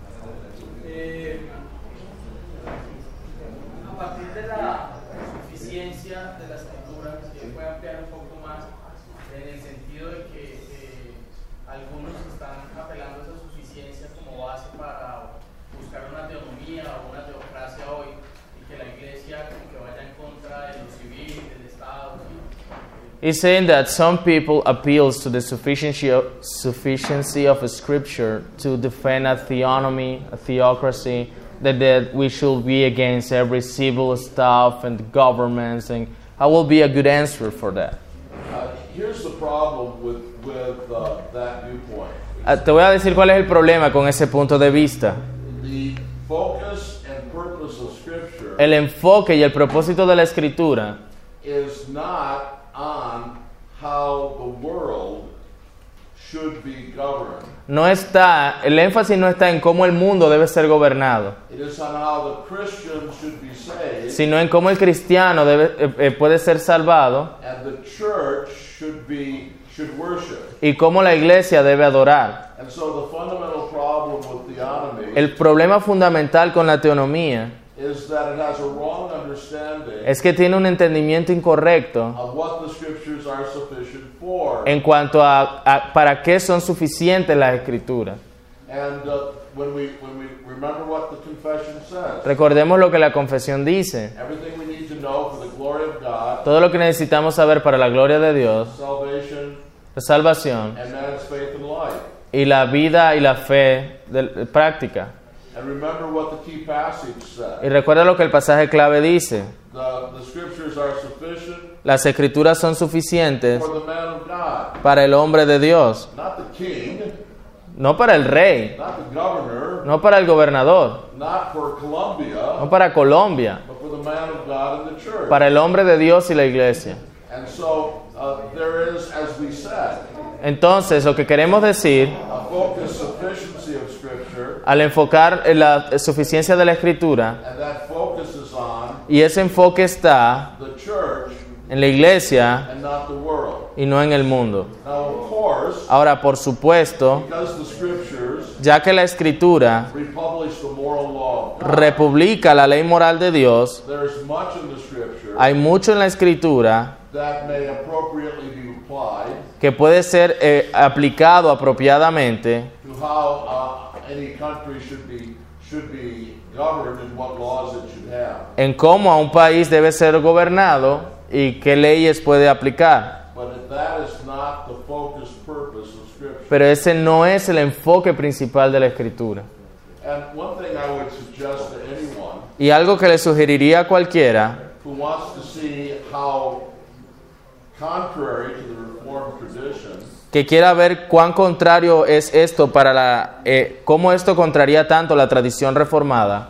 He's saying that some people appeals to the sufficiency of, sufficiency of a Scripture to defend a theonomy, a theocracy, that, that we should be against every civil stuff and governments, and how will be a good answer for that? Uh, here's the problem with, with uh, that viewpoint. Ah, Te voy a decir cuál es el problema con ese punto de vista. The focus and purpose of Scripture El enfoque y el propósito de la escritura is not on how the world should be governed. no está, el énfasis no está en cómo el mundo debe ser gobernado, It is on how the Christian should be saved sino en cómo el cristiano debe, eh, eh, puede ser salvado and the church should be should worship. y cómo la iglesia debe adorar. And so the fundamental problem with theonomy El problema fundamental con la teonomía is that it has a wrong understanding es que tiene un entendimiento incorrecto of what the scriptures are sufficient for. en cuanto a, a para qué son suficientes las escrituras. And uh, when we when we remember what the confession says, Recordemos lo que la confesión dice. everything we need to know for the glory of God, Todo lo que necesitamos saber para la gloria de Dios, salvation, la salvación and man's faith and life. y la vida y la fe de- práctica. And remember what the key passage Y recuerda lo que el pasaje clave dice. The, the scriptures are sufficient Las escrituras son suficientes for the man of God, para el hombre de Dios, not the king, no para el rey, not the governor, no para el gobernador, not for Columbia, no para Colombia, but for the man of God and the church. para el hombre de Dios y la iglesia. And so uh, there is, as we said, Entonces, lo que queremos decir a focused sufficiency of Scripture, al enfocar en la suficiencia de la escritura, y ese enfoque está en la iglesia y no en el mundo. Ahora, por supuesto, ya que la escritura republica la ley moral de Dios, there's much in the Scripture hay mucho en la escritura that may appropriately be applied que puede ser eh, aplicado apropiadamente to how any country should be should be governed and what laws it should have. en cómo a un país debe ser gobernado y qué leyes puede aplicar. But that is not the focus purpose of Scripture. Pero ese no es el enfoque principal de la escritura. And one thing I would suggest to anyone Y algo que le sugeriría a cualquiera who wants to see how, contrary to the Reformed tradition, que quiera ver cuán contrario es esto para la, eh, cómo esto contraría tanto la tradición reformada,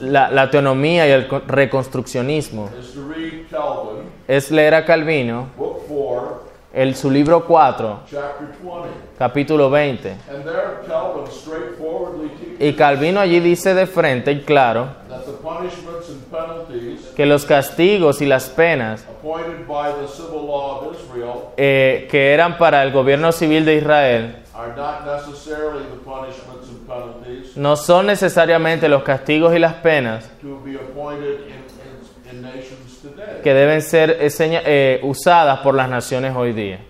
la, la teonomía y el co- reconstruccionismo, es leer a Calvino, Book 4, el, su libro 4, chapter 20. capítulo 20. And there Calvin straightforwardly teaches Y Calvino allí dice de frente y claro que los castigos y las penas eh, que eran para el gobierno civil de Israel no son necesariamente los castigos y las penas que deben ser eh, eh, usadas por las naciones hoy día.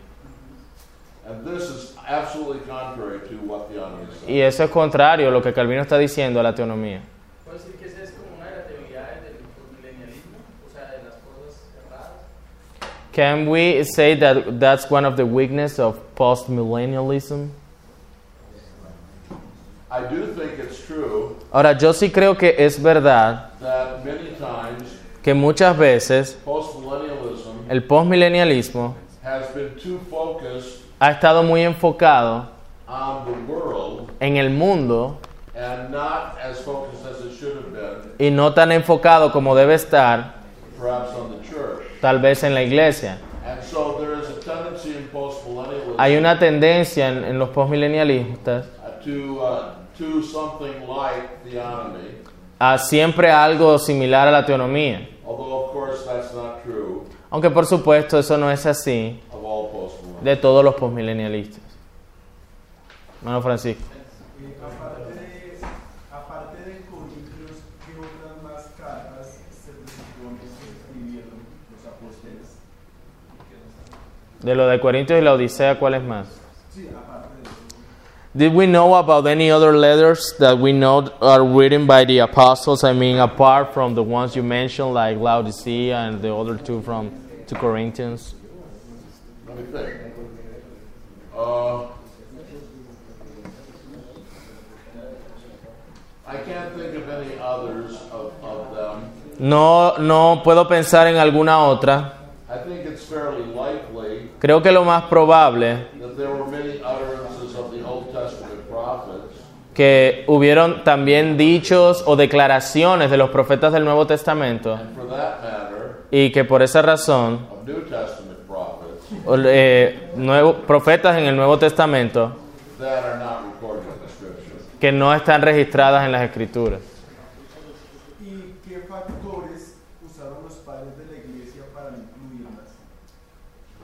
And this is absolutely contrary to what theonomy says. Y eso es contrario a lo que Calvino está diciendo a la teonomía. ¿Puedo decir que esa es como una de las debilidades del milenialismo? O sea, de las cosas erradas. Can we say that that's one of the weakness of postmillennialism? I do think it's true Ahora, yo sí creo que es verdad that many times que muchas veces postmillennialism el postmillennialismo has been too focused ha estado muy enfocado on the world en el mundo and not as focused as it should have been, y no tan enfocado como debe estar perhaps on the church. Tal vez en la iglesia. And so there is a tendency in postmillennialism Hay una tendencia en, en los postmillennialistas uh, to uh, a siempre algo similar a la teonomía. although of course that's not true Aunque por supuesto eso no es así de todos los postmillennialistas. Hermano Francisco. De lo de Corintios y la Odisea, ¿cuál es más? Sí, aparte de. Did we know about any other letters that we know are written by the apostles? I mean, apart from the ones you mentioned, like Laodicea and the other two from to Corinthians. Let me think. Uh, I can't think of any others of, of them. No, no puedo pensar en alguna otra. I think it's fairly likely Creo que lo más probable que hubieron también dichos o declaraciones de los profetas del Nuevo Testamento y que por esa razón eh, nuevo- profetas en el Nuevo Testamento que no están registradas en las Escrituras.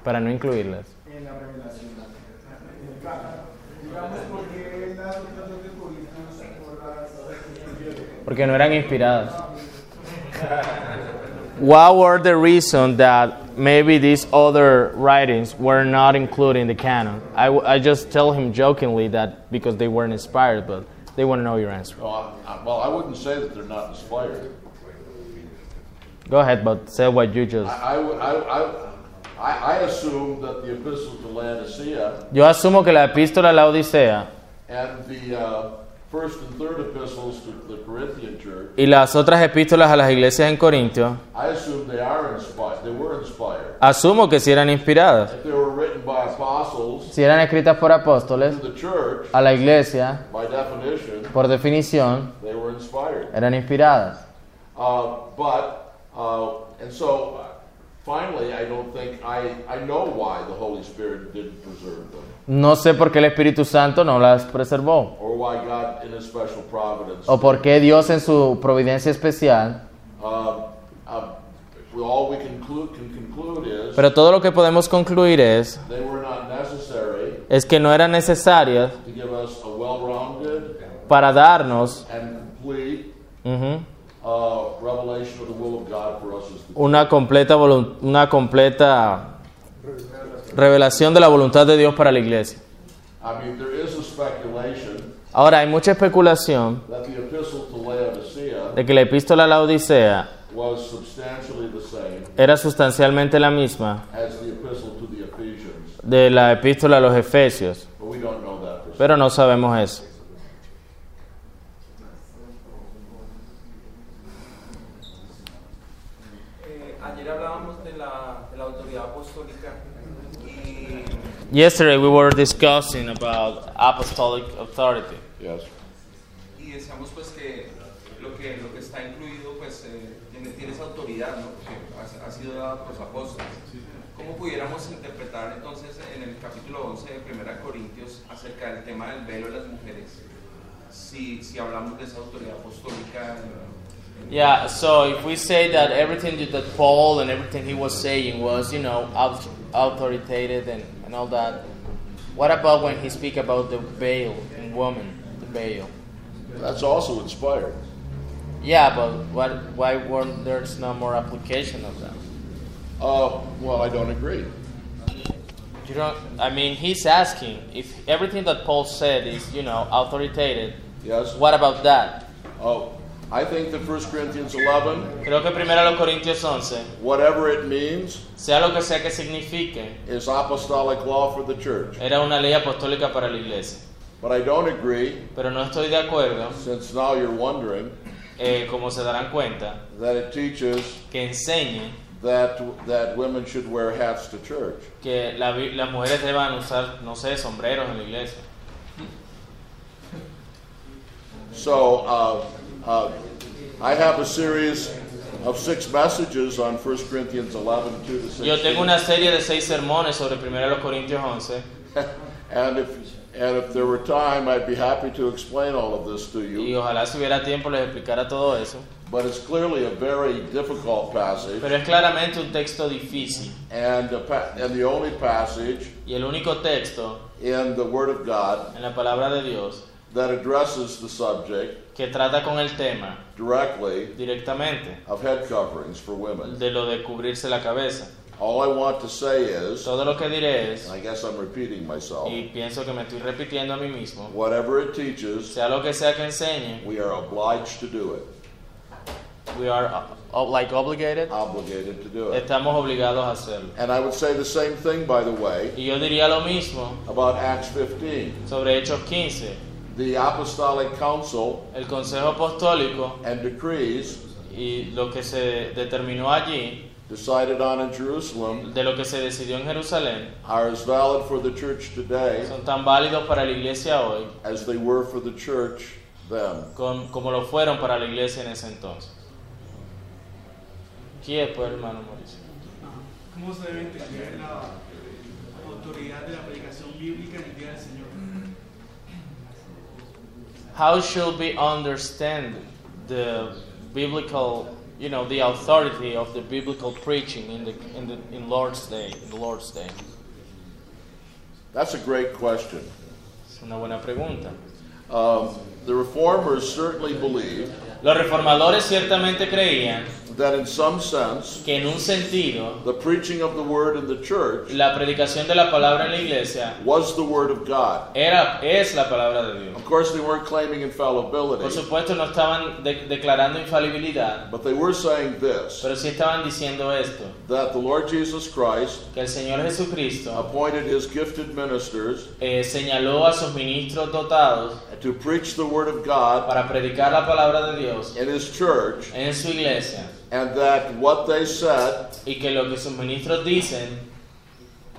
Para no incluirlas. en la revelación? En el canon. Digamos, ¿por las otras dos de Corintios no las incluyeron? Porque no eran inspiradas. What were the reasons that maybe these other writings were not included in the canon? I, I just tell him jokingly that because they weren't inspired, but they want to know your answer. No, I, I, well, I wouldn't say that they're not inspired. Go ahead, but say what you just. I, I, Yo asumo que la epístola a la Odisea and the uh, first and third epistles to the Corinthian church, y las otras epístolas a las iglesias en Corintio, I assume they are inspired. They were inspired. asumo que si eran inspiradas. Si eran escritas por apóstoles, a la iglesia, por definición, they were inspired. eran inspiradas. Uh, but, uh, and so finally, I don't think, I, I know why the Holy Spirit didn't preserve them, No sé por qué el Espíritu Santo no las preservó. or why God, in His special providence, O por qué Dios en su providencia especial. uh, uh, all we conclude, can conclude is Pero todo lo que podemos concluir es, they were not necessary es que no eran necesarias to give us a well-rounded para darnos and complete uh, revelation of the will of God for us as una completa una completa revelación de la voluntad de Dios para la iglesia. Ahora, hay mucha especulación de que la epístola a la Odisea era sustancialmente la misma de la epístola a los Efesios, pero no sabemos eso. Yesterday we were discussing about apostolic authority. Yes. y decíamos pues que lo que, lo que está incluido pues eh, tiene, tiene esa autoridad, ¿no? Porque ha, ha sido dada por los apóstoles. ¿Cómo pudiéramos interpretar entonces en el capítulo 11 de 1 Corintios acerca del tema del velo de las mujeres? Si, si hablamos de esa autoridad apostólica. en- Yeah, so if we say that everything that Paul and everything he was saying was, you know, au- authoritative and, and all that, what about when he speak about the veil in woman, the veil? That's also inspired. Yeah, but what, why weren't there's no more application of that? Uh, well, I don't agree. You don't. I mean, he's asking if everything that Paul said is, you know, authoritative. Yes. What about that? Oh, I think that 1 Corinthians 11, Creo que primero los Corintios 11, whatever it means, sea lo que sea que signifique, is apostolic law for the church. era una ley apostólica para la iglesia. But I don't agree, Pero no estoy de acuerdo, since now you're wondering, eh, como se darán cuenta, that it teaches que enseñe that that women should wear hats to church. que la vi- las mujeres deban usar, no sé, sombreros en la iglesia. So uh, uh, I have a series of six messages on 1 Corinthians 11, 2 to 16. Yo tengo una serie de seis sermones sobre 1 Corintios 11 and if and if there were time, I'd be happy to explain all of this to you. y ojalá si hubiera tiempo les explicara todo eso. But it's clearly a very difficult passage, Pero es claramente un texto difícil and the, and the only passage y el único texto in the Word of God en la palabra de Dios that addresses the subject que trata con el tema directly directamente of head coverings for women. de lo de cubrirse la cabeza. All I want to say is, Todo lo que diré es, and I guess I'm repeating myself, y pienso que me estoy repitiendo a mí mismo, whatever it teaches, sea lo que sea que enseñe, we are obliged to do it, we are uh, like obligated, obligated to do it. estamos obligados a hacerlo. And I would say the same thing, by the way, Y yo diría lo mismo about Acts 15. sobre Hechos 15. The Apostolic Council El Consejo Apostólico and decrees y lo que se determinó allí, decided on in Jerusalem de lo que se decidió en Jerusalén, are as valid for the church today son tan válidos para la iglesia hoy as they were for the church then. con- como lo fueron para la iglesia en ese entonces. ¿Quién es, pues, hermano Mauricio? ¿Cómo se debe entender la autoridad de la predicación bíblica en el día del Señor? How should we understand the biblical, you know, the authority of the biblical preaching in the in the in Lord's Day, in the Lord's Day? That's a great question. Es una buena pregunta. Um, the reformers certainly believed Los reformadores ciertamente creían that in some sense que en un sentido the preaching of the word in the church la predicación de la palabra en la iglesia was the word of God. era es la palabra de Dios. Of course, they weren't claiming Por infallibility, supuesto no estaban de- declarando infalibilidad, but they were saying this pero sí estaban diciendo esto, that the Lord Jesus Christ que el Señor Jesucristo appointed his gifted ministers eh, señaló a sus ministros dotados to preach the word of God para predicar la palabra de Dios in his church, en su iglesia and that what they said y que lo que sus ministros dicen,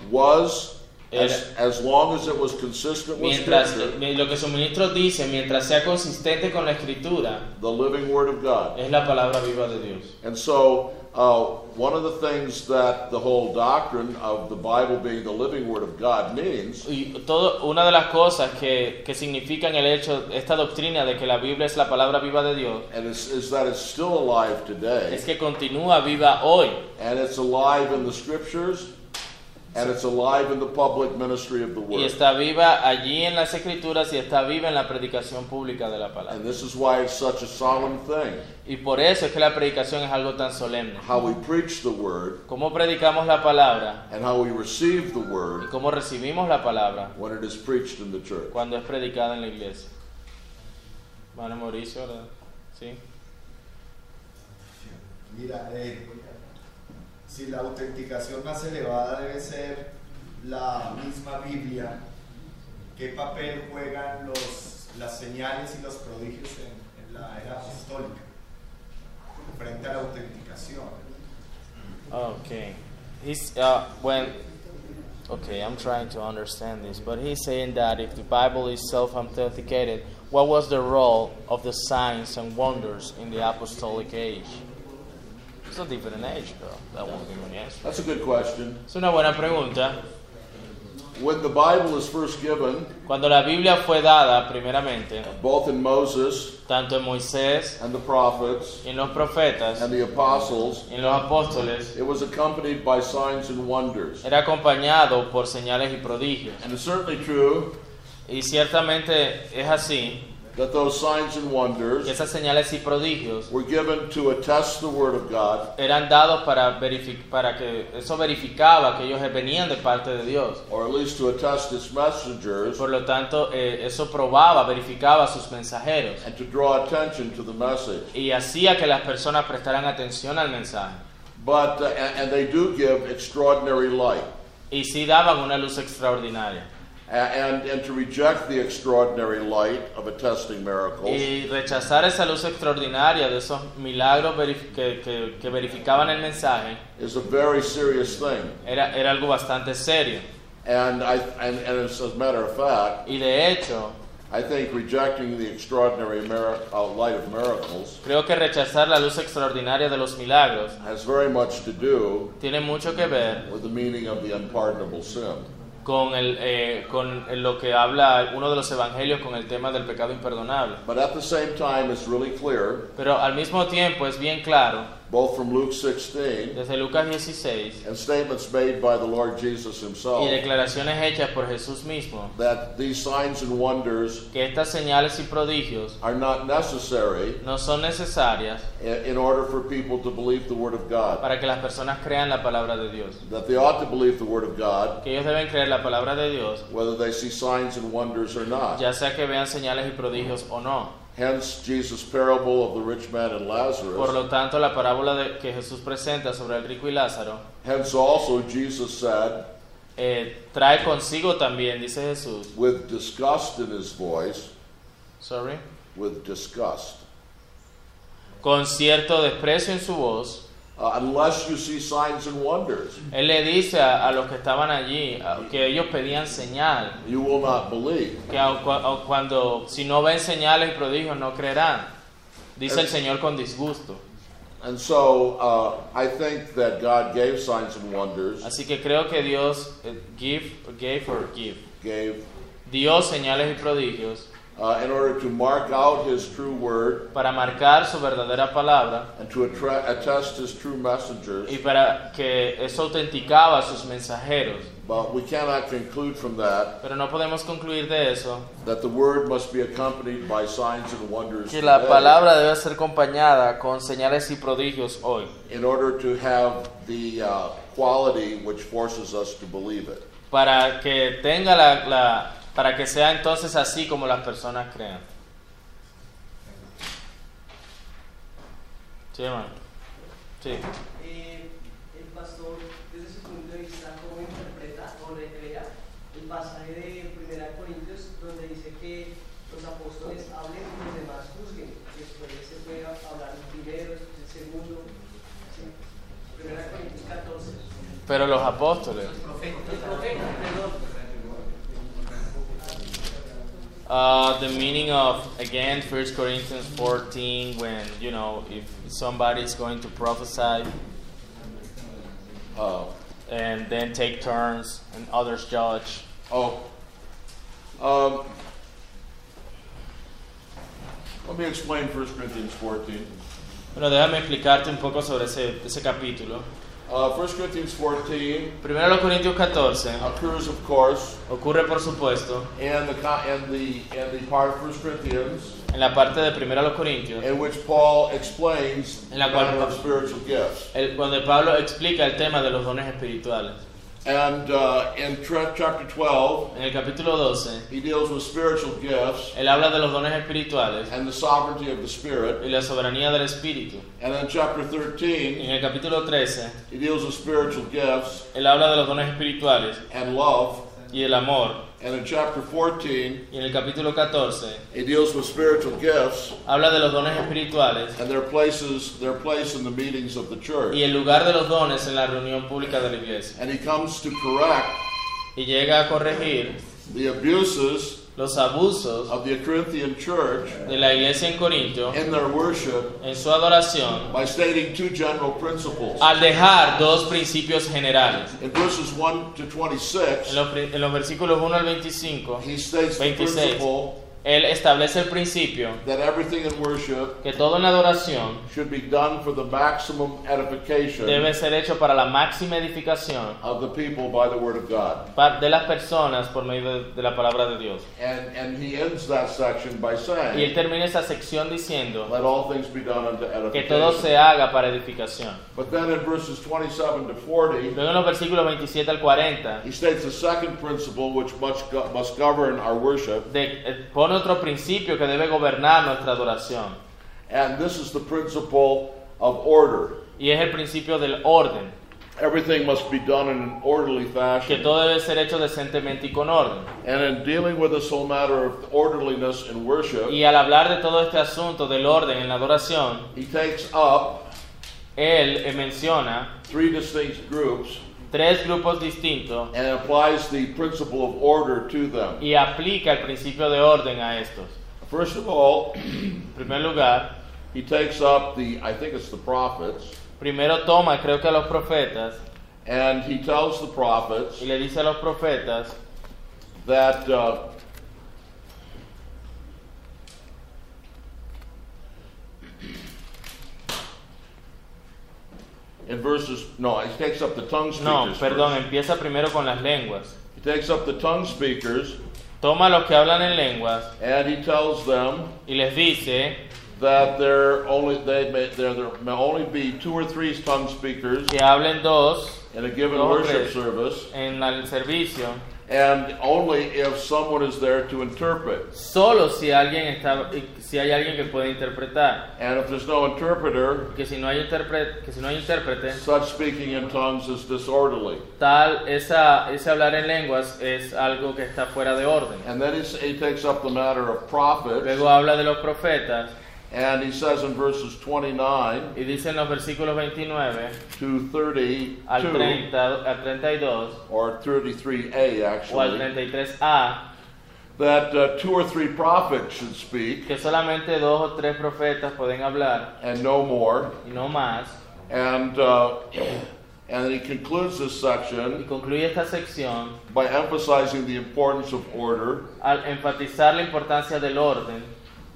was, as, as long as it was consistent with mientras Scripture, lo que sus ministros dicen, mientras sea consistente con la escritura, the living word of God. es la palabra viva de Dios. And so, uh, one of the things that the whole doctrine of the Bible being the living word of God means Y todo, una de las cosas que, que significan el hecho, esta doctrina de que la Biblia es la palabra viva de Dios, and is, is that it's still alive today, es que continúa viva hoy. And it's alive in the scriptures, and it's alive in the public ministry of the y word. está viva allí en las escrituras y está viva en la predicación pública de la palabra. And this is why it's such a solemn thing Y por eso es que la predicación es algo tan solemne. how we preach the word Cómo predicamos la palabra and how we receive the y word cómo recibimos la palabra when it is preached in the church. cuando es predicada en la iglesia. Hermano Mauricio, ¿verdad? ¿sí? Mira, eh, si la autenticación más elevada debe ser la misma Biblia, ¿qué papel juegan los, las señales y los prodigios en, la era apostólica frente a la autenticación? Okay. He's uh, when okay, I'm trying to understand this, but he's saying that if the Bible is self-authenticated, what was the role of the signs and wonders in the apostolic age? A different age, bro. That won't give me answer. That's a good question. Es una buena pregunta. When the Bible is first given, Cuando la Biblia fue dada, primeramente, both in Moses tanto en Moisés, and the prophets y en los profetas, and the apostles, y en los apóstoles, it was accompanied by signs and wonders. era acompañado por señales y prodigios. And it's certainly true Y ciertamente es así that those signs and que wonders esas señales y prodigios were given to attest the Word of God eran dados para, que eso verificaba que ellos venían de parte de Dios. or at least to attest its messengers Por lo tanto, eh, eso probaba, verificaba a sus mensajeros and to draw attention to the message. y hacía que las personas prestaran atención al mensaje. But, uh, and, and they do give extraordinary light. Y sí daban una luz extraordinaria. A- And, and to reject the extraordinary light of attesting miracles Y rechazar esa luz extraordinaria de esos milagros verif- que, que- que verificaban el mensaje is a very serious thing. era, era algo bastante serio. And, I, and, and as a matter of fact, Y de hecho, I think rejecting the extraordinary uh, light of miracles creo que rechazar la luz extraordinaria de los milagros has very much to do tiene mucho que ver with the meaning of the unpardonable sin. Con, el, eh, con lo que habla uno de los evangelios con el tema del pecado imperdonable. But at the same time, it's really clear, Pero al mismo tiempo es bien claro, both from Luke 16 desde Lucas 16, and statements made by the Lord Jesus y himself, declaraciones hechas por Jesús mismo, that these signs and wonders que estas señales y prodigios are not necessary no son necesarias in in order for people to believe the Word of God. para que las personas crean la palabra de Dios. That they ought to believe the Word of God, Que ellos deben creer la palabra de Dios, whether they see signs and wonders or not. ya sea que vean señales y prodigios o no. Hence, Jesus' parable of the rich man and Lazarus. Por lo tanto, la parábola de- que Jesús presenta sobre el rico y Lázaro Hence, also, Jesus said, eh, trae consigo también, dice Jesús, with disgust in his voice, sorry, with disgust, con cierto desprecio en su voz, unless you see signs and wonders, Él le dice a, a los que estaban allí a- que ellos pedían señal, you will not believe. que au- cuando si no ven señales y prodigios no creerán. Dice el Señor con disgusto. And so, uh, I think that God gave signs and wonders, Así que creo que Dios eh, give, gave or give, gave dio señales y prodigios uh, in order to mark out his true word para marcar su verdadera palabra and to attest his true messengers. y para que eso autenticaba a sus mensajeros. But we cannot conclude from that Pero no podemos concluir de eso that the word must be accompanied by signs and wonders que la palabra debe ser acompañada con señales y prodigios hoy. in order to have the uh, quality which forces us to believe it. para que tenga la, la- para que sea entonces así como las personas crean. Sí, hermano. Sí. Eh, el pastor, desde su punto de vista, ¿cómo interpreta o recrea el pasaje de 1 Corintios donde dice que los apóstoles hablen y los demás juzguen? Después se puede hablar el primero, el segundo. ¿sí? 1 Corintios 14. Pero los apóstoles. Uh, the meaning of again 1 Corinthians 14 when you know if somebody is going to prophesy Uh, and then take turns and others judge. oh, um, let me explain 1 Corinthians 14. Bueno, déjame explicarte un poco sobre ese, ese capítulo. Uh, 1 Corinthians 14 Primero los Corintios 14 occurs, of course, ocurre por supuesto in the, in the, in the part of 1 Corinthians en la parte de Primero los Corintios in which Paul explains the En la cual- matter of spiritual gifts. el, cuando Pablo explica el tema de los dones espirituales. And uh, in chapter 12, En el capítulo 12, he deals with spiritual gifts él habla de los dones espirituales and the sovereignty of the Spirit. y la soberanía del Espíritu. And in chapter 13, En el capítulo 13, he deals with spiritual gifts él habla de los dones espirituales and love. y el amor. And in chapter 14, Y en el capítulo 14, he deals with spiritual gifts habla de los dones espirituales and their places, their place in the meetings of the church. y el lugar de los dones en la reunión pública de la iglesia. And he comes to correct Y llega a corregir the abuses los abusos of the Corinthian church de la iglesia en Corinto in their worship en su adoración by stating two general principles. al dejar dos principios generales. In verses 1 to En 26, los, pri- en los versículos 1 al 25, he states the 26. principle él establece el principio that everything in worship que todo en la adoración should be done for the maximum edification debe ser hecho para la máxima edificación of the people by the word of God. de las personas por medio de, de la palabra de Dios. And, and he ends that section by Y él saying, termina esa sección diciendo Let all things be done unto que todo edification. se haga para edificación. But then in verses 27 to 40, Luego en los versículos 27 al 40, he states the second principle which must, must govern our worship, de- eh, pone otro principio que debe gobernar nuestra adoración. and this is the principle of order. Y es el principio del orden, Everything must be done in an orderly que fashion. todo debe ser hecho decentemente y con orden. And in dealing with this whole matter of orderliness in worship, Y al hablar de todo este asunto del orden en la adoración, he takes up él menciona three distinct groups tres grupos distintos and applies the principle of order to them. y aplica el principio de orden a estos. First of all, En primer lugar, he takes up the, I think it's the prophets, primero toma, creo que a los profetas, and he tells the prophets y le dice a los profetas that uh, in verses, no, he takes up the tongue speakers. No, perdón, first. empieza primero con las lenguas. He takes up the tongue speakers Toma los que hablan en lenguas and he tells them y les dice that there only they may, there, there may only be two or three tongue speakers que hablen dos in a given Dos, worship service, en el servicio, and only if someone is there to interpret. solo si alguien está, si hay alguien que puede interpretar. And if there's no interpreter, Que si no hay intérprete, que si no hay intérprete, such speaking in tongues is disorderly. tal esa ese hablar en lenguas es algo que está fuera de orden. And then he, takes up the matter of prophets, Luego habla de los profetas and he says in verses 29 y dice en los versículos 29 to 32, al 30 al 32 or 33a o al actually, 33a that uh, two or three prophets should speak, que solamente dos o tres profetas pueden hablar and no more. y no más. And uh, and he concludes this Y section concluye esta sección by emphasizing the importance of order. al enfatizar la importancia del orden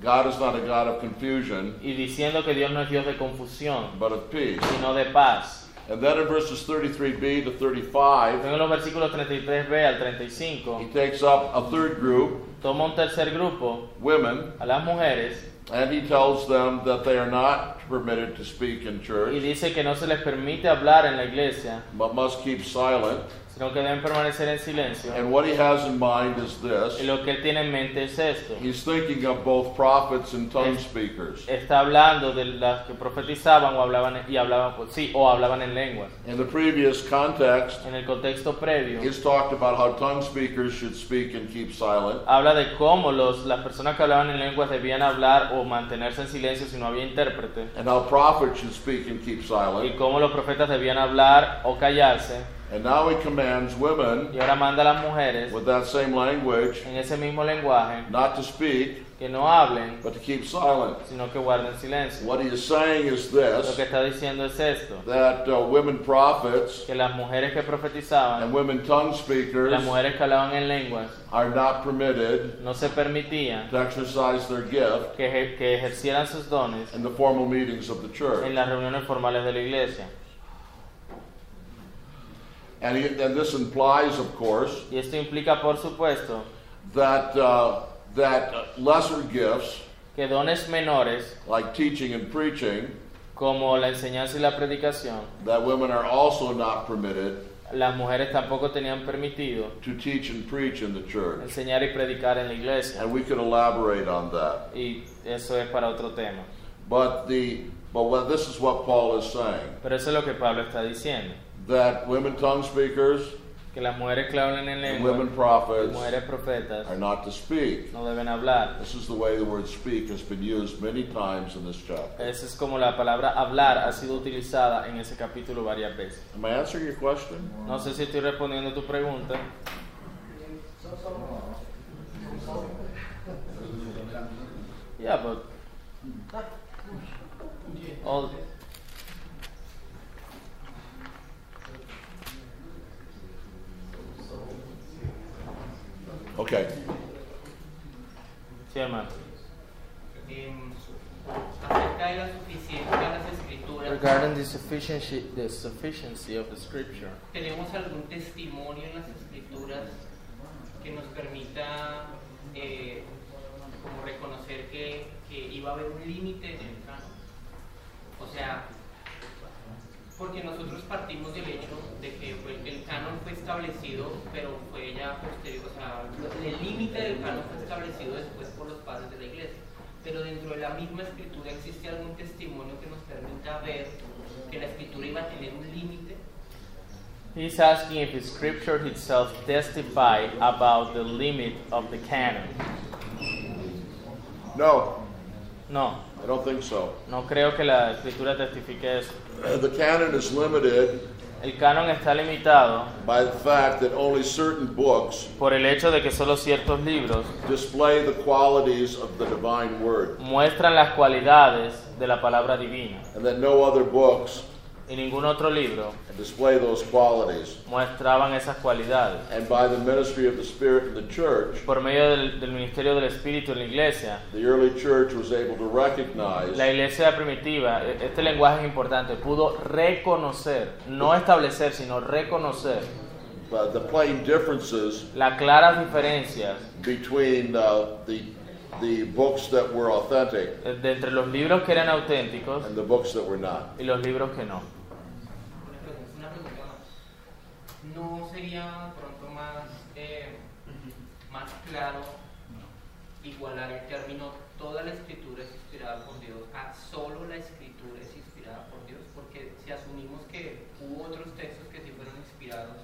God is not a God of confusion, y diciendo que Dios no es Dios de confusión, but of peace. sino de paz. And then in verses 33b to 35, en los versículos 33b al he takes up a third group, toma un tercer grupo, women, a las mujeres, and he tells them that they are not permitted to speak in y church, dice que no se les permite hablar en la iglesia, but must keep silent. sino que deben permanecer en silencio. And what he has in mind is Y this lo que él tiene en mente es esto. he's thinking of both prophets and tongue speakers. Está hablando de las que profetizaban o hablaban y hablaban sí o hablaban en lenguas. In the previous context, En el contexto previo he's talked about how tongue speakers should speak and keep silent. habla de cómo los, las personas que hablaban en lenguas debían hablar o mantenerse en silencio si no había intérprete and how prophets should speak and keep silent. y cómo los profetas debían hablar o callarse. And now he commands women Y ahora manda a las mujeres with that same language en ese mismo lenguaje not to speak, que no hablen, but to keep silent. sino que guarden silencio. What he is saying is Lo this que está diciendo es esto, that uh, women prophets que las mujeres que and women tongue las speakers mujeres que hablaban en lenguas, are not permitted no se permitían to exercise their gift que, ejer- que ejercieran sus dones in the formal meetings of the en church. las reuniones formales de la iglesia. And, he, and this implies, of course, Y esto implica, por supuesto, that, uh, that lesser gifts, que dones menores, like teaching and preaching, como la enseñanza y la predicación, that women are also not permitted las mujeres tampoco tenían permitido to teach and preach in the church. enseñar y predicar en la iglesia. And we could elaborate on that. Y eso es para otro tema. But the but what this is what Paul is saying Pero eso es lo que Pablo está diciendo. that women tongue speakers Que las mujeres que hablan en lengua, women prophets mujeres profetas, are not to speak. no deben hablar. This is the way the word speak has been used many times in this chapter. Esa es como la palabra hablar ha sido utilizada en ese capítulo varias veces. Am I answering your question? No sé si estoy respondiendo a tu pregunta. Yeah, but all Okay. sí, hermano. Em, acerca de la suficiencia de las escrituras, Regarding the sufficiency, the sufficiency of the scripture, ¿tenemos algún testimonio en las escrituras que nos permita eh, como reconocer que, que iba a haber un límite en el canon? O sea, porque nosotros partimos del hecho de que fue- el canon fue establecido, pero fue ya posterior, o sea, el límite del canon fue establecido después por los padres de la iglesia. Pero dentro de la misma escritura existe algún testimonio que nos permita ver que la escritura iba a tener un límite. he's asking if the scripture itself testify about the limit of the canon. No, No, I don't think so. no creo que la escritura testifique eso. Uh, The canon is limited El canon está limitado by the fact that only certain books por el hecho de que solo ciertos libros display the qualities of the divine word, muestran las cualidades de la palabra divina and that no other books y ningún otro libro display those qualities. mostraban esas cualidades. And by the ministry of the Spirit in the church, Por medio del, del ministerio del Espíritu en la iglesia, the early church was able to recognize la iglesia primitiva, e- este lenguaje es importante, pudo reconocer, no establecer, sino reconocer uh, the plain differences las claras diferencias between uh, the, the books that were authentic de entre los libros que eran auténticos and the books that were not. y los libros que no. Una pregunta, una pregunta más. ¿No sería pronto más, eh, más claro igualar el término toda la escritura es inspirada por Dios a solo la escritura es inspirada por Dios? Porque si asumimos que hubo otros textos que sí fueron inspirados,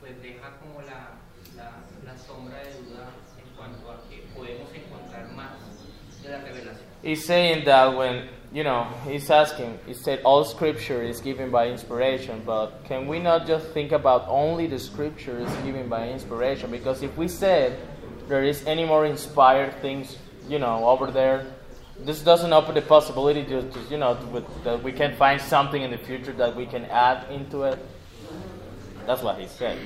pues deja como la, la, la sombra de duda en cuanto a que podemos encontrar más de la revelación. He's saying that when, you know, he's asking, he said all scripture is given by inspiration, but can we not just think about only the scripture is given by inspiration? Because if we said there is any more inspired things, you know, over there, this doesn't open the possibility to, to you know, to, with, that we can find something in the future that we can add into it. That's what he said.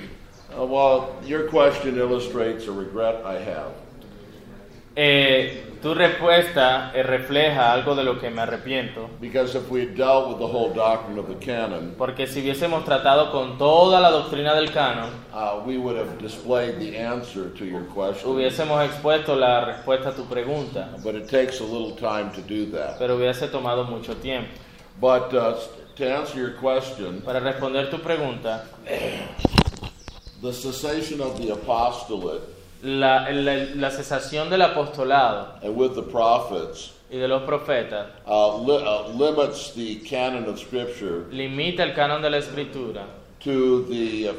Uh, well, your question illustrates a regret I have. Eh, tu respuesta eh, refleja algo de lo que me arrepiento. Because if we had dealt with the whole doctrine of the canon, Porque si hubiésemos tratado con toda la doctrina del canon, uh, we would have displayed the answer to your question. hubiésemos expuesto la respuesta a tu pregunta, But it takes a little time to do that. pero hubiese tomado mucho tiempo. But uh, to answer your question, Para responder tu pregunta, the cessation of the apostolate la, la- la cesación del apostolado and with the prophets y de los profetas uh, li- uh, limits the canon of Scripture limita el canon de la escritura to the uh,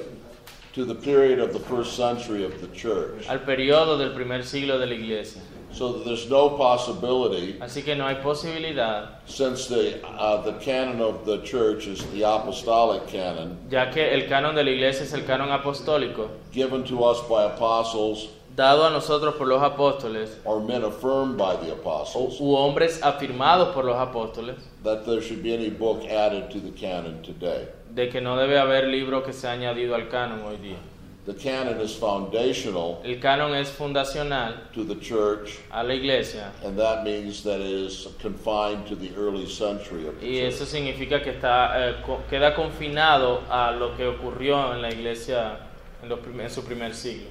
to the period of the first century of the church, al periodo del primer siglo de la iglesia. So there's no possibility, Así que no hay posibilidad, since the uh, the canon of the church is the apostolic canon ya que el canon de la iglesia es el canon apostólico, given to us by apostles dado a nosotros por los apóstoles, or men affirmed by the apostles, u hombres afirmados por los apóstoles, that there should be any book added to the canon today. de que no debe haber libro que sea añadido al canon hoy día. The canon is foundational El canon es fundacional to the church, a la iglesia and that means that it is confined to the early century of the y eso church. significa que está, eh, co- queda confinado a lo que ocurrió en la iglesia en, los prim- en su primer siglo.